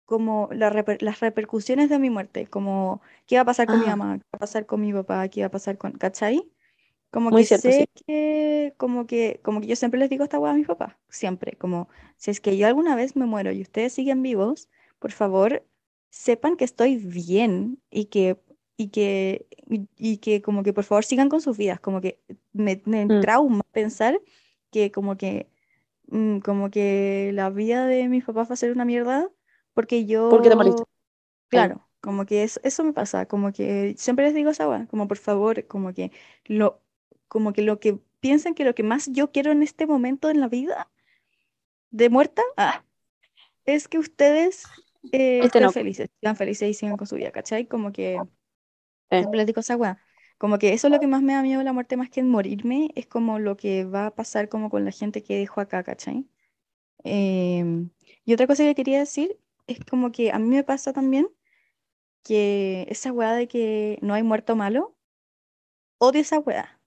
como la reper- las repercusiones de mi muerte, como qué va a pasar con mi Ah. mamá, qué va a pasar con mi papá, qué va a pasar con, ¿cachai? Como Muy que cierto, sé sí. que, como que, como que yo siempre les digo esta hueá a mis papás, siempre, como si es que yo alguna vez me muero y ustedes siguen vivos, por favor, sepan que estoy bien y que, y que, y, y que como que por favor sigan con sus vidas, como que me, me Mm. trauma pensar que como que, mm, como que la vida de mis papás va a ser una mierda porque yo... Porque te moriste. Claro, como que eso, eso me pasa, como que siempre les digo esa weá, como por favor, como que lo, como que lo que piensan que lo que más yo quiero en este momento en la vida de muerta ah, es que ustedes eh, Este estén no. felices, sean felices y sigan con su vida, ¿cachai? Como que les digo esa weá. Como que eso es lo que más me da miedo de la muerte, más que en morirme, es como lo que va a pasar como con la gente que dejo acá, ¿cachai? Em, y otra cosa que quería decir es como que a mí me pasa también que esa weá de que no hay muerto malo, odio esa weá.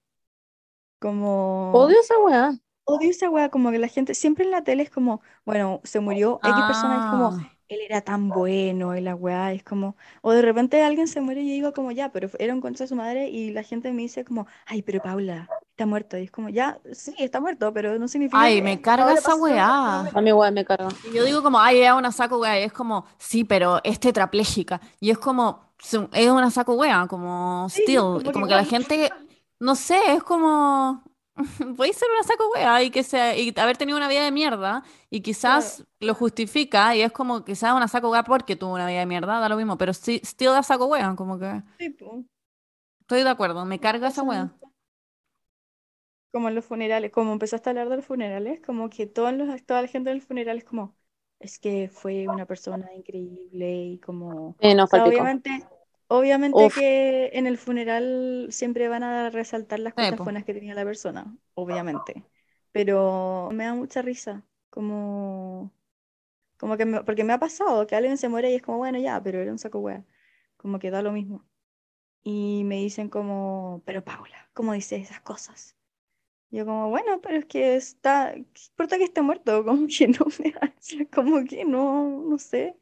Como Odio esa weá. odio esa weá, como que la gente siempre en la tele es como, bueno, se murió X persona, es como, Ah, él era tan bueno y la weá es como, o de repente alguien se muere y yo digo como, ya, pero era un contra de su madre y la gente me dice como, ay, pero Paula, está muerto. Y es como, ya, sí, está muerto, pero no significa Ay, que me carga esa weá. bueno". A mi weá me carga. Y yo digo como, ay, es una saco wea, y es como, sí, pero es tetrapléjica. Y es como, es una saco wea, como Sí, still. como Y que como que la igual. gente, no sé, es como, puede ser una saco wea y que sea, y haber tenido una vida de mierda, y quizás lo justifica, y es como, quizás una saco wea porque tuvo una vida de mierda, da lo mismo, pero sí, still da saco wea, como que estoy de acuerdo, me carga esa wea. como en los funerales, como empezaste a hablar de los funerales, como que todos los, toda la gente del funeral es como, es que fue una persona increíble y como, Eh, no, o sea, obviamente, obviamente Uf. que en el funeral siempre van a resaltar las Sí, cosas po. buenas que tenía la persona, obviamente, pero me da mucha risa, como, como que me- porque me ha pasado que alguien se muere y es como, bueno, ya, pero era un saco wea, como que da lo mismo. Y me dicen como, pero Paula, ¿cómo dices esas cosas? Yo como, bueno, pero es que está, ¿qué importa que esté muerto? Como que no me hace, como que no, no sé,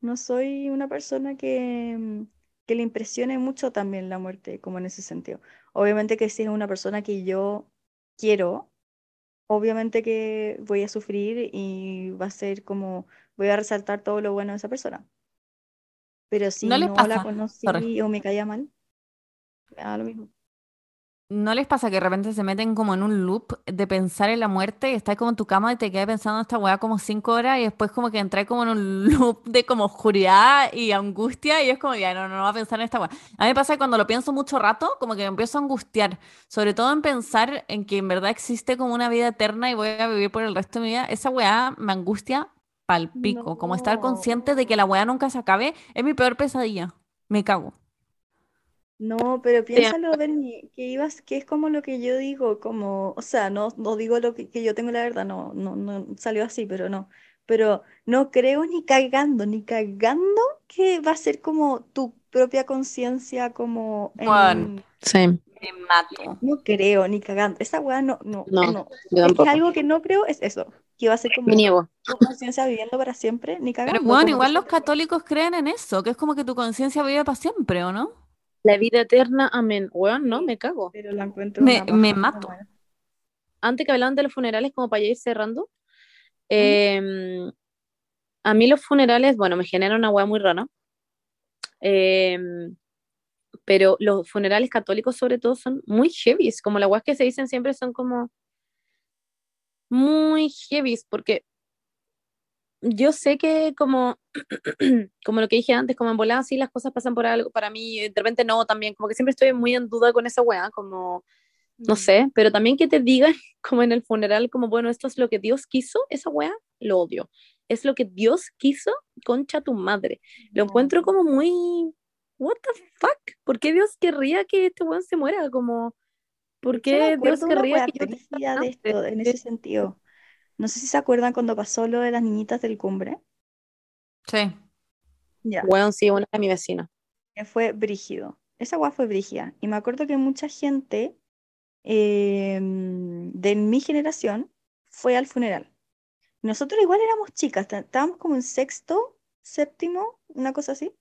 no soy una persona que, que le impresione mucho también la muerte, como en ese sentido. Obviamente que si es una persona que yo quiero, obviamente que voy a sufrir y va a ser como, voy a resaltar todo lo bueno de esa persona. Pero si ¿No la conocí Sorry. o me caía mal, me da lo mismo. ¿No les pasa que de repente se meten como en un loop de pensar en la muerte y estás como en tu cama y te quedas pensando en esta weá como cinco horas y después como que entras como en un loop de como oscuridad y angustia y es como, ya, no, no, no va a pensar en esta weá. A mí me pasa que cuando lo pienso mucho rato, como que me empiezo a angustiar, sobre todo en pensar en que en verdad existe como una vida eterna y voy a vivir por el resto de mi vida. Esa weá me angustia pal pico, como estar consciente de que la weá nunca se acabe es mi peor pesadilla. Me cago. No, pero piénsalo, Berni, que ibas, que es como lo que yo digo, como, o sea, no, no digo lo que, que yo tengo la verdad, no, no, no salió así, pero no. Pero no creo ni cagando, ni cagando que va a ser como tu propia conciencia, como Bueno. en... Sí, Me mato. No creo, ni cagando. Esa weá no, no, No, no. yo Es que algo que no creo es eso, que va a ser como Me niego. tu conciencia viviendo para siempre, ni Pero cagando. bueno, como que igual los católicos creen en eso, que es como que tu conciencia vive para siempre, ¿o no? La vida eterna, amén. Weón, no, me cago. Pero la encuentro Me- me mato. Antes que hablaban de los funerales, como para ya ir cerrando, eh, a mí los funerales, bueno, me generan una weá muy rara. Eh, pero los funerales católicos, sobre todo, son muy heavy. Como las weas que se dicen siempre son como muy heavy, porque yo sé que como, como lo que dije antes, como en volada, sí, las cosas pasan por algo, para mí, de repente no, también, como que siempre estoy muy en duda con esa weá, como, no sé, pero también que te digan, como en el funeral, como, bueno, esto es lo que Dios quiso, esa weá, lo odio. Es lo que Dios quiso, concha tu madre. Lo encuentro como muy, what the fuck, ¿por qué Dios querría que este weón se muera? Como, ¿por qué Dios querría que yo de esto, en ese sentido. No sé si se acuerdan cuando pasó lo de las niñitas del cumbre. Sí. Ya. Weón, sí, una de mi vecina. que fue brígido. Esa guay fue brígida. Y me acuerdo que mucha gente eh, de mi generación fue al funeral. Nosotros igual éramos chicas, estábamos como en sexto, séptimo, una cosa así.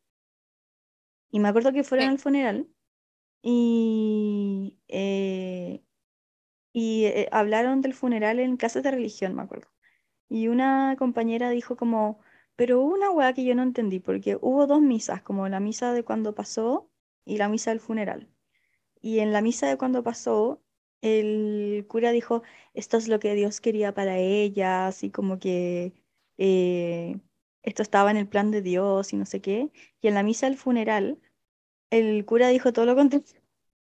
Y me acuerdo que fueron Sí. al funeral y, y eh, hablaron del funeral en clases de religión, me acuerdo. Y una compañera dijo como, pero hubo una hueá que yo no entendí, porque hubo dos misas, como la misa de cuando pasó y la misa del funeral. Y en la misa de cuando pasó, el cura dijo, esto es lo que Dios quería para ella, así como que eh, esto estaba en el plan de Dios y no sé qué. Y en la misa del funeral, el cura dijo todo lo contrario.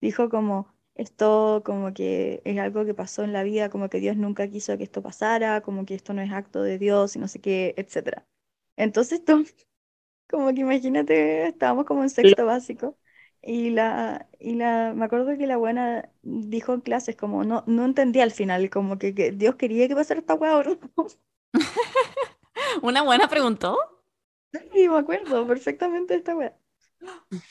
Dijo como, esto como que es algo que pasó en la vida, como que Dios nunca quiso que esto pasara, como que esto no es acto de Dios y no sé qué, etcétera. Entonces tú, como que imagínate, estábamos como en sexto básico y la, y la, me acuerdo que la buena dijo en clases como, no, no entendía al final, como que, que Dios quería que pasara esta hueá no. Una buena preguntó. Y me acuerdo perfectamente de esta hueá.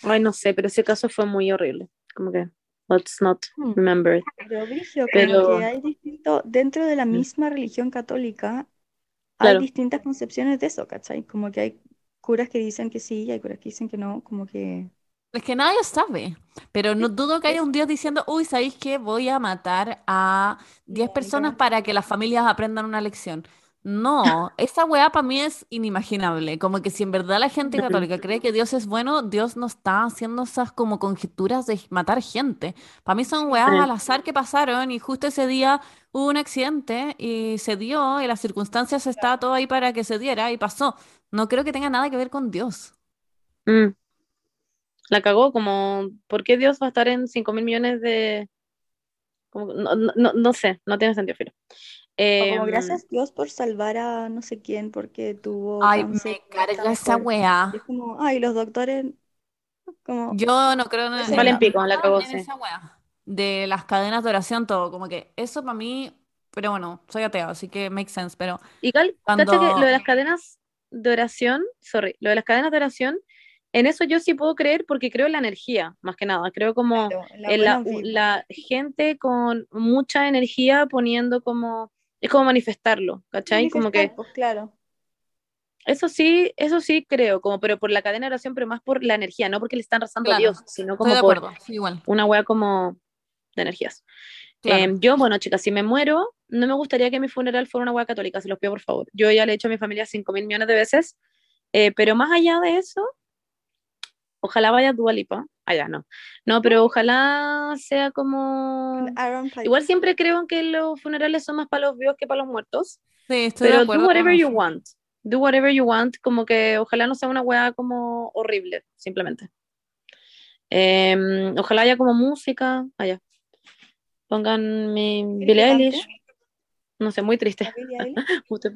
Ay, no sé, pero ese caso fue muy horrible. Como que, let's not Hmm. remember it. Pero, Brigio, como Pero- que hay distinto, dentro de la misma religión católica, Claro. hay distintas concepciones de eso, ¿cachai? Como que hay curas que dicen que sí y hay curas que dicen que no, como que... Es que nadie sabe, pero no dudo que haya un Dios diciendo, uy, ¿sabéis qué? Voy a matar a 10 ni personas para que las familias aprendan una lección. No, esa weá para mí es inimaginable. Como que si en verdad la gente católica cree que Dios es bueno, Dios no está haciendo esas como conjeturas de matar gente. Para mí son weas al azar que pasaron y justo ese día hubo un accidente y se dio y las circunstancias estaba todo ahí para que se diera y pasó. No creo que tenga nada que ver con Dios. Mm. La cagó, como, ¿por qué Dios va a estar en 5 mil millones de... como- no, no, no sé, no tiene sentido, Filo. O como Em, gracias Dios por salvar a no sé quién porque tuvo Ay, cáncer me y carga esa weá. Y es como, ay, los doctores, como... Yo no creo en, Sí, en Valen no. pico, la en esa wea de las cadenas de oración, todo, como que eso para mí, pero bueno, soy ateo, así que makes sense, pero Igual, cacha que Cuando- lo de las cadenas de oración, sorry, lo de las cadenas de oración, en eso yo sí puedo creer porque creo en la energía, más que nada. Creo como Claro, en la en la gente con mucha energía poniendo como, es como manifestarlo, ¿cachai? Como que pues claro. eso sí, eso sí creo, como, pero por la cadena de oración, pero más por la energía, no porque le están rezando a Dios, sino como de por acuerdo, sí, igual, una wea como de energías. claro. Em, yo, bueno, chicas, si me muero, no me gustaría que mi funeral fuera una hueá católica, se los pido por favor. Yo ya le he hecho a mi familia 5 mil millones de veces, eh, pero más allá de eso, ojalá vaya Dua Lipa. Allá no. No, pero ojalá sea como. Igual siempre creo que los funerales son más para los vivos que para los muertos, Sí, estoy de pero acuerdo do whatever you want. Do whatever you want, como que ojalá no sea una hueá como horrible, simplemente. Em, ojalá haya como música. Allá. Pongan mi ¿Quieres Billie? Eilish. No sé, muy triste. ¿La pues.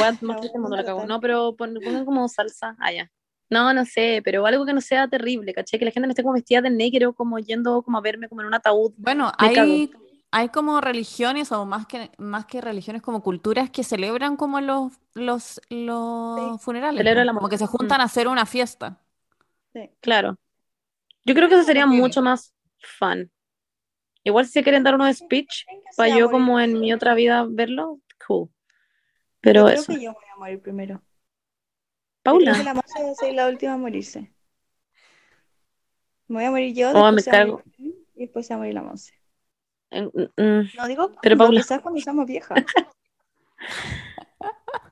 Weá más triste del mundo la cago. No, pero pon- pongan como salsa allá. No, no sé, pero algo que no sea terrible, ¿caché? Que la gente no esté como vestida de negro, como yendo como a verme como en un ataúd. Bueno, Me cago. hay, hay como religiones o más que, más que religiones como culturas que celebran como los, los, los funerales, Celebran po, la como que se juntan a hacer una fiesta. Sí. Claro. Yo creo que eso sería mucho más fun. Igual si se quieren dar unos speech ¿Creen que se para yo como en mi otra vida verlo, cool. Yo Pero creo eso. que yo voy a morir primero. Yo creo que Paula. la Monse va a ser la última a morirse. Me voy a morir yo, Oh, me morir cago. Y después se va a morir la Monse. Mm, mm, No digo Pero, cuándo, Paula. quizás cuando seamos viejas.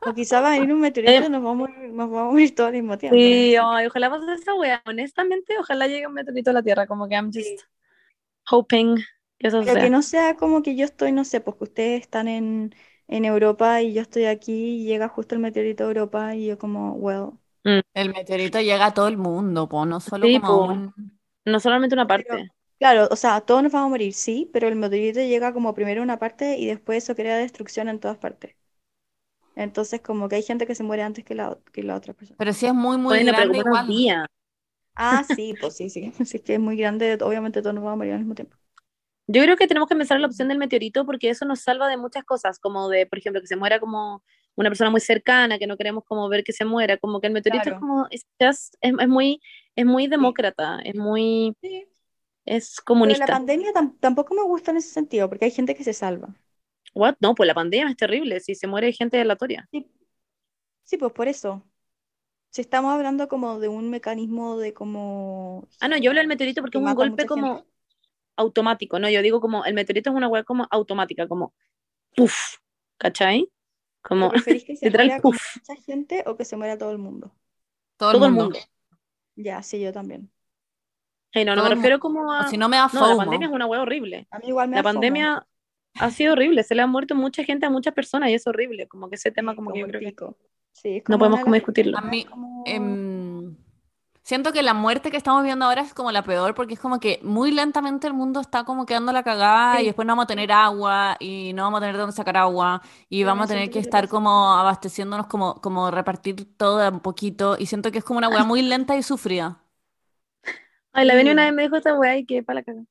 O quizás va a venir un meteorito y nos vamos, a morir- nos vamos a morir todos al mismo tiempo. Sí, ay, ojalá pase esa wea. Honestamente, ojalá llegue un meteorito a la Tierra. Como que I'm just Sí. hoping que eso Pero sea. que no sea como que yo estoy, no sé, pues que ustedes están en, en Europa y yo estoy aquí y llega justo el meteorito a Europa y yo como, well, El meteorito llega a todo el mundo, po, no solo Sí, como po. un... No solamente una Pero- parte. claro, o sea, todos nos vamos a morir, sí, pero el meteorito llega como primero a una parte y después eso crea destrucción en todas partes. Entonces como que hay gente que se muere antes que la, que la otra persona. Pero si es muy, muy Bueno, grande igual. Ah, sí, pues sí, sí. Si es que es muy grande, obviamente todos nos vamos a morir al mismo tiempo. Yo creo que tenemos que pensar en la opción del meteorito porque eso nos salva de muchas cosas, como de, por ejemplo, que se muera como una persona muy cercana, que no queremos como ver que se muera, como que el meteorito Claro. es como, es, just- es, es muy, es muy demócrata, es muy, Sí. es Pero la comunista. pandemia tam- tampoco me gusta en ese sentido, porque hay gente que se salva. What? No, pues la pandemia es terrible, si se muere gente aleatoria. Sí, sí, pues por eso. Si estamos hablando como de un mecanismo de como... Ah, no, yo hablo del meteorito porque que es un golpe como gente. Automático, no, yo digo como, el meteorito es una hueá como automática, como, puff, ¿cachai? Como, ¿Pero preferís que se muera mucha gente o que se muera todo el mundo? Todo todo el el mundo. mundo. Ya, sí, yo también. Hey, no, no Todo me refiero como a... si no me da No, la pandemia es una hueá horrible. A mí igual me La da FOMO. pandemia ha sido horrible, se le ha muerto mucha gente a muchas personas y es horrible, como que ese tema Sí, como que yo el creo que pico. Sí, es no podemos como discutirlo. A mí, como- em, siento que la muerte que estamos viendo ahora es como la peor porque es como que muy lentamente el mundo está como quedando la cagada y después no vamos a tener agua y no vamos a tener de dónde sacar agua y vamos a tener que estar como abasteciéndonos, como, como repartir todo de un poquito y siento que es como una weá muy lenta y sufrida. Ay, la Sí. una vez me dijo esta weá y que para la caga.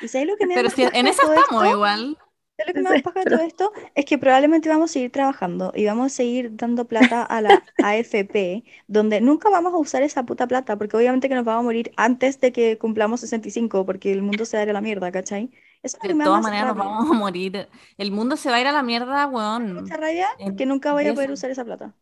¿Y sabes lo que me Pero si en esa estamos esto? igual. ¿Sabes lo que me Sí, paja de pero- todo esto? Es que probablemente vamos a seguir trabajando y vamos a seguir dando plata a la AFP, donde nunca vamos a usar esa puta plata, porque obviamente que nos vamos a morir antes de que cumplamos 65, porque el mundo se va a ir a la mierda, ¿cachai? Eso De me todas maneras nos vamos a morir. El mundo se va a ir a la mierda, weón. Mucha rabia que nunca voy a poder usar esa plata.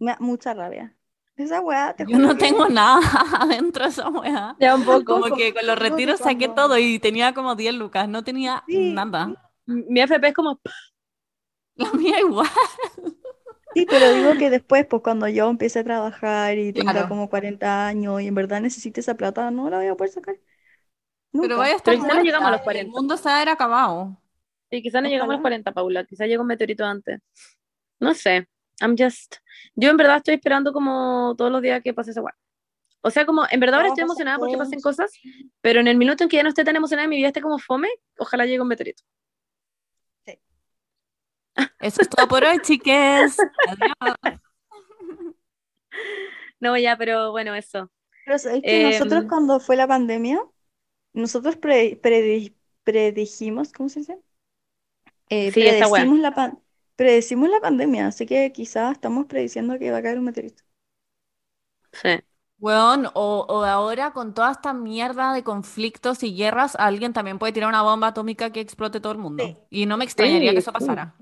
Me da mucha rabia. Esa weá, te Yo no tengo nada adentro de esa weá. Ya un poco. Como Tampoco. que con los retiros saqué todo y tenía como 10 lucas, no tenía Sí, nada. Mi FP es como, La mía igual. Sí, pero digo que después, pues cuando yo empiece a trabajar y tenga Claro. como 40 años y en verdad necesite esa plata, no la voy a poder sacar. Nunca. Pero vaya a estar Pero no llegamos a los muerta, 40. El mundo se va a haber acabado. y quizás no llegamos a los Ojalá. 40, Paula, quizás llega un meteorito antes. No sé, I'm just, yo en verdad estoy esperando como todos los días que pase esa weá. O sea, como, en verdad ahora No, estoy emocionada porque pasen cosas, pero en el minuto en que ya no esté tan emocionada y mi vida esté como fome, ojalá llegue un meteorito. Eso es todo por hoy, chiques. Adiós. No, ya, pero bueno, eso. Pero sabes que nosotros Em, cuando fue la pandemia, nosotros pre- predi- predijimos, ¿cómo se dice? Eh, Sí, predecimos la pan- predecimos la pandemia, así que quizás estamos prediciendo que va a caer un meteorito. Sí. Weón, o, o ahora con toda esta mierda de conflictos y guerras, alguien también puede tirar una bomba atómica que explote todo el mundo. Sí. Y no me extrañaría Sí, que eso sí. pasara.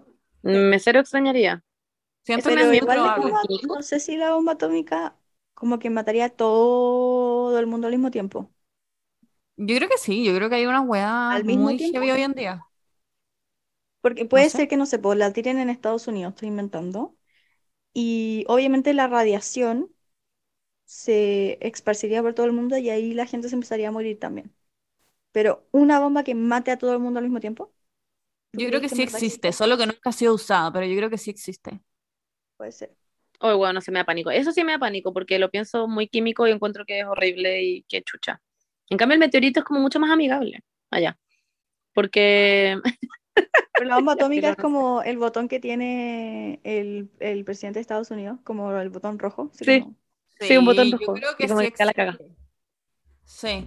Me cero extrañaría. Siento Eso que es Pero igual probable. bomba- no sé si la bomba atómica como que mataría a todo el mundo al mismo tiempo. Yo creo que sí, yo creo que hay una weá ¿Al mismo muy tiempo? heavy hoy en día. Porque puede sé. ser que, no sé, pues la tiren en Estados Unidos, estoy inventando. Y obviamente la radiación se esparciría por todo el mundo y ahí la gente se empezaría a morir también. Pero una bomba que mate a todo el mundo al mismo tiempo, ¿tú Yo creo crees que sí existe, solo que nunca ha sido usada, pero yo creo que sí existe. Puede ser. Oh, bueno, se me da pánico. Eso sí me da pánico porque lo pienso muy químico y encuentro que es horrible y que chucha. En cambio, el meteorito es como mucho más amigable allá. Porque, Pero la bomba atómica es como el botón que tiene el, el presidente de Estados Unidos, como el botón rojo. Sí. Sí, un botón yo rojo, creo y que sí la caga. Sí.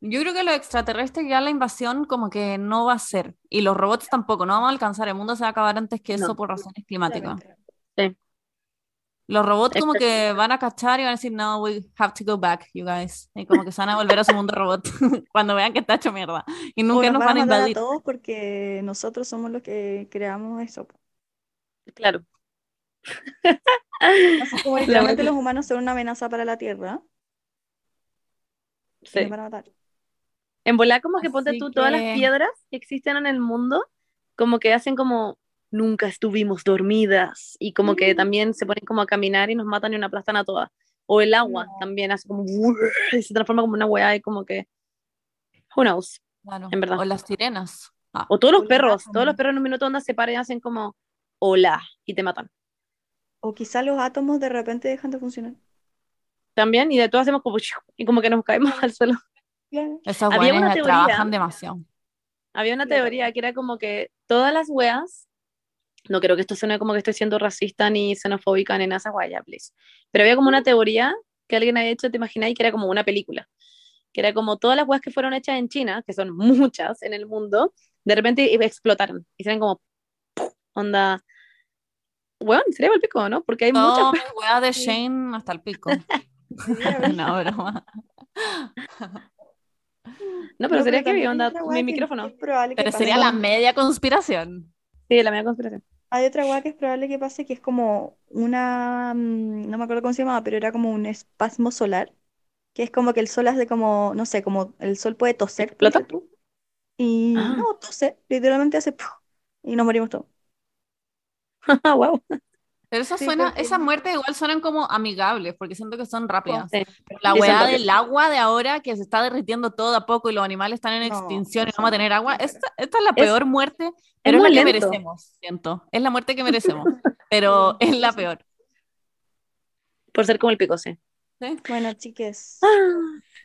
Yo creo que los extraterrestres ya la invasión como que no va a ser. Y los robots tampoco, no vamos a alcanzar. El mundo se va a acabar antes que eso No. por razones climáticas. Claramente. Los robots como que van a cachar y van a decir, no, we have to go back, you guys. Y como que se van a volver a su mundo robot cuando vean que está hecho mierda. Y nunca nos nos van a invadir. todos porque nosotros somos los que creamos eso. claro. Así como literalmente los humanos son una amenaza para la Tierra Sí. van a matar. En volar como que ponte tú todas las piedras que existen en el mundo, como que hacen como nunca estuvimos dormidas y como que Mm. también se ponen como a caminar y nos matan y nos aplastan a todas. O el agua No. también hace como y se transforma como una weá y como que who knows, Claro. en verdad. O las sirenas. Ah. O todos los perros, todos los perros en un minuto onda se paran y hacen como hola y te matan. O quizá los átomos de repente dejan de funcionar. También, y de todos hacemos como y como que nos caemos al suelo. Claro. Buenos teoría- trabajan demasiado. Había una Claro. teoría que era como que todas las weas, no creo que esto suene como que estoy siendo racista ni xenofóbica ni nada de esas weas, ya, please. Pero había como una teoría que alguien había hecho, te imagináis, que era como una película. Que era como todas las weas que fueron hechas en China, que son muchas en el mundo, de repente explotaron. Hicieron como onda. Bueno, sería el pico, ¿no? Porque hay muchas Todo weas. de Shane hasta el pico. no, broma. No, pero sería que también onda mi que micrófono. que Pero sería la media conspiración. Sí, la media conspiración. Hay otra weá que es probable que pase que es como una, mm, no me acuerdo cómo se llamaba, pero era como un espasmo solar, que es como que el sol hace como, no sé, como el sol puede toser, ¿Explota? y Ah. no, tose, literalmente hace ¡puf! y nos morimos todos. wow. Pero eso Sí, suena, esas muertes igual suenan como amigables, porque siento que son rápidas. Sí. La rápidas. del agua de ahora que se está derritiendo todo a poco y los animales están en No, extinción y no vamos a tener agua, esta, esta es la Es- peor muerte, pero es, muy la que lento. merecemos, siento. Es la muerte que merecemos, pero es la peor. Por ser como el pico, sí. ¿sí? Bueno, chiques, Ah,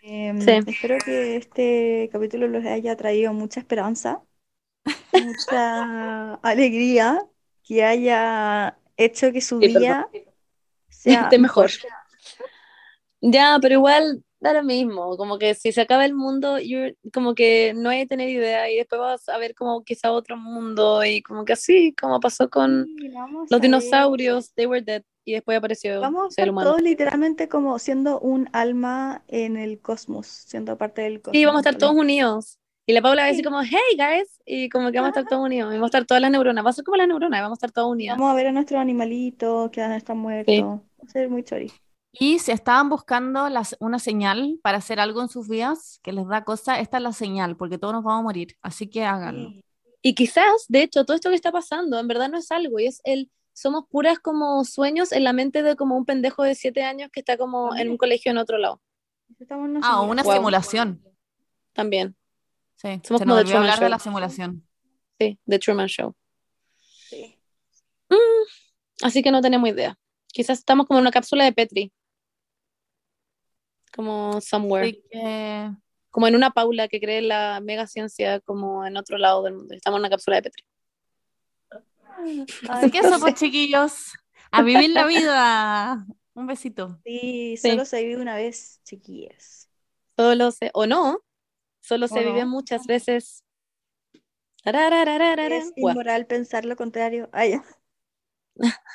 Sí. espero que este capítulo les haya traído mucha esperanza, mucha alegría, que haya hecho que su Sí, perdón. sea Esté mejor. Ya, pero igual da lo mismo, como que si se acaba el mundo, you're- como que no hay que tener idea y después vas a ver como quizá otro mundo y como que así, como pasó con Sí, los dinosaurios, they were dead y después apareció Vamos ser humano. todos literalmente como siendo un alma en el cosmos, siendo parte del cosmos. Sí, vamos a estar todos unidos. Y la Paula va a decir Sí. como, hey guys, y como que vamos a estar todos unidos, y vamos a estar todas las neuronas, va a ser como las neuronas, vamos a estar todas unidas. Vamos a ver a nuestros animalitos que están muertos. Va a ser muy chori. Y si estaban buscando las- una señal para hacer algo en sus vidas que les da cosa, esta es la señal, porque todos nos vamos a morir, así que háganlo. Sí. Y quizás, de hecho, todo esto que está pasando en verdad no es algo, y es el, somos puras como sueños en la mente de como un pendejo de siete años que está como en un colegio en otro lado. Ah, o una. Wow. simulación. También, Sí, Somos se como nos hablar de Show. la simulación. sí, The Truman Show. Sí. Así que no tenemos idea. Quizás estamos como en una cápsula de Petri. Como somewhere. Que Como en una Paula que cree en la mega ciencia como en otro lado del mundo. Estamos en una cápsula de Petri. Así que eso, pues, chiquillos. A vivir la vida. Un besito. Sí, Sí. solo se vive una vez, chiquillas. Solo se, o no, solo se O vive no. muchas veces. Es inmoral pensar lo contrario. Ah, ya.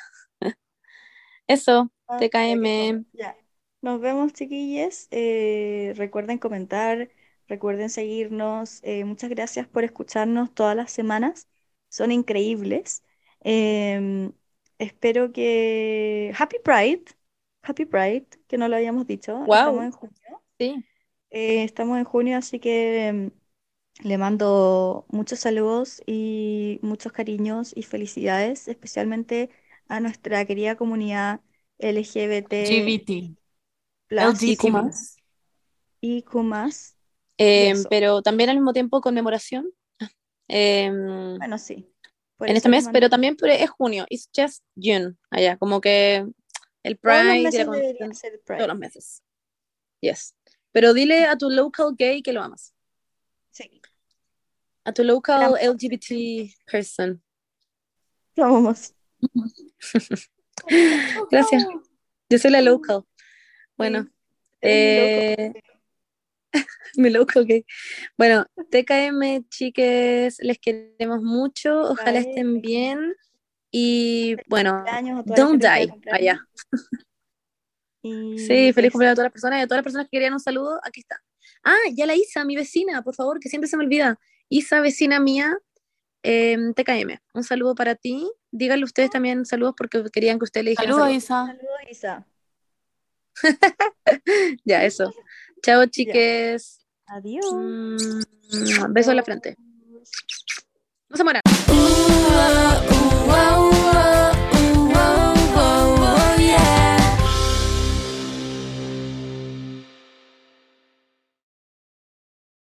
Eso, Ah, TKM. Ya. Nos vemos, chiquillas. Eh, recuerden comentar, recuerden seguirnos. Eh, muchas gracias por escucharnos todas las semanas. Son increíbles. Em, espero que... Happy Pride. Happy Pride, que no lo habíamos dicho. Wow. Estamos en junio. Sí. Eh, estamos en junio, así que em, le mando muchos saludos y muchos cariños y felicidades, especialmente a nuestra querida comunidad LGBT GBT. plus Y LGBT. y Q+. Eh, pero también al mismo tiempo conmemoración. Eh, Bueno, sí. Por en este mes, pero también es junio. It's just June. Allá, como que el todos los Pride y la meses todos los meses. Yes. Pero dile a tu local gay que lo amas. Sí, A tu local. LGBT person. lo amamos. Gracias. Yo soy la local. Bueno, eh, mi local gay. Bueno, TKM, chiques, les queremos mucho. Ojalá estén bien. Y bueno, don't die. Allá. Y Sí, feliz cumpleaños a todas las personas y a todas las personas que querían un saludo, aquí está. Ah, ya la Isa, mi vecina, por favor, que siempre se me olvida. Isa, vecina mía, eh, TKM, un saludo para ti. Díganle ustedes también saludos porque querían que usted le dijera Saludos. Isa. Saludos, Isa. Ya, eso. Chao, chiques. Adiós. Mm, beso en la frente. No se mueran. Uh, uh, uh, uh.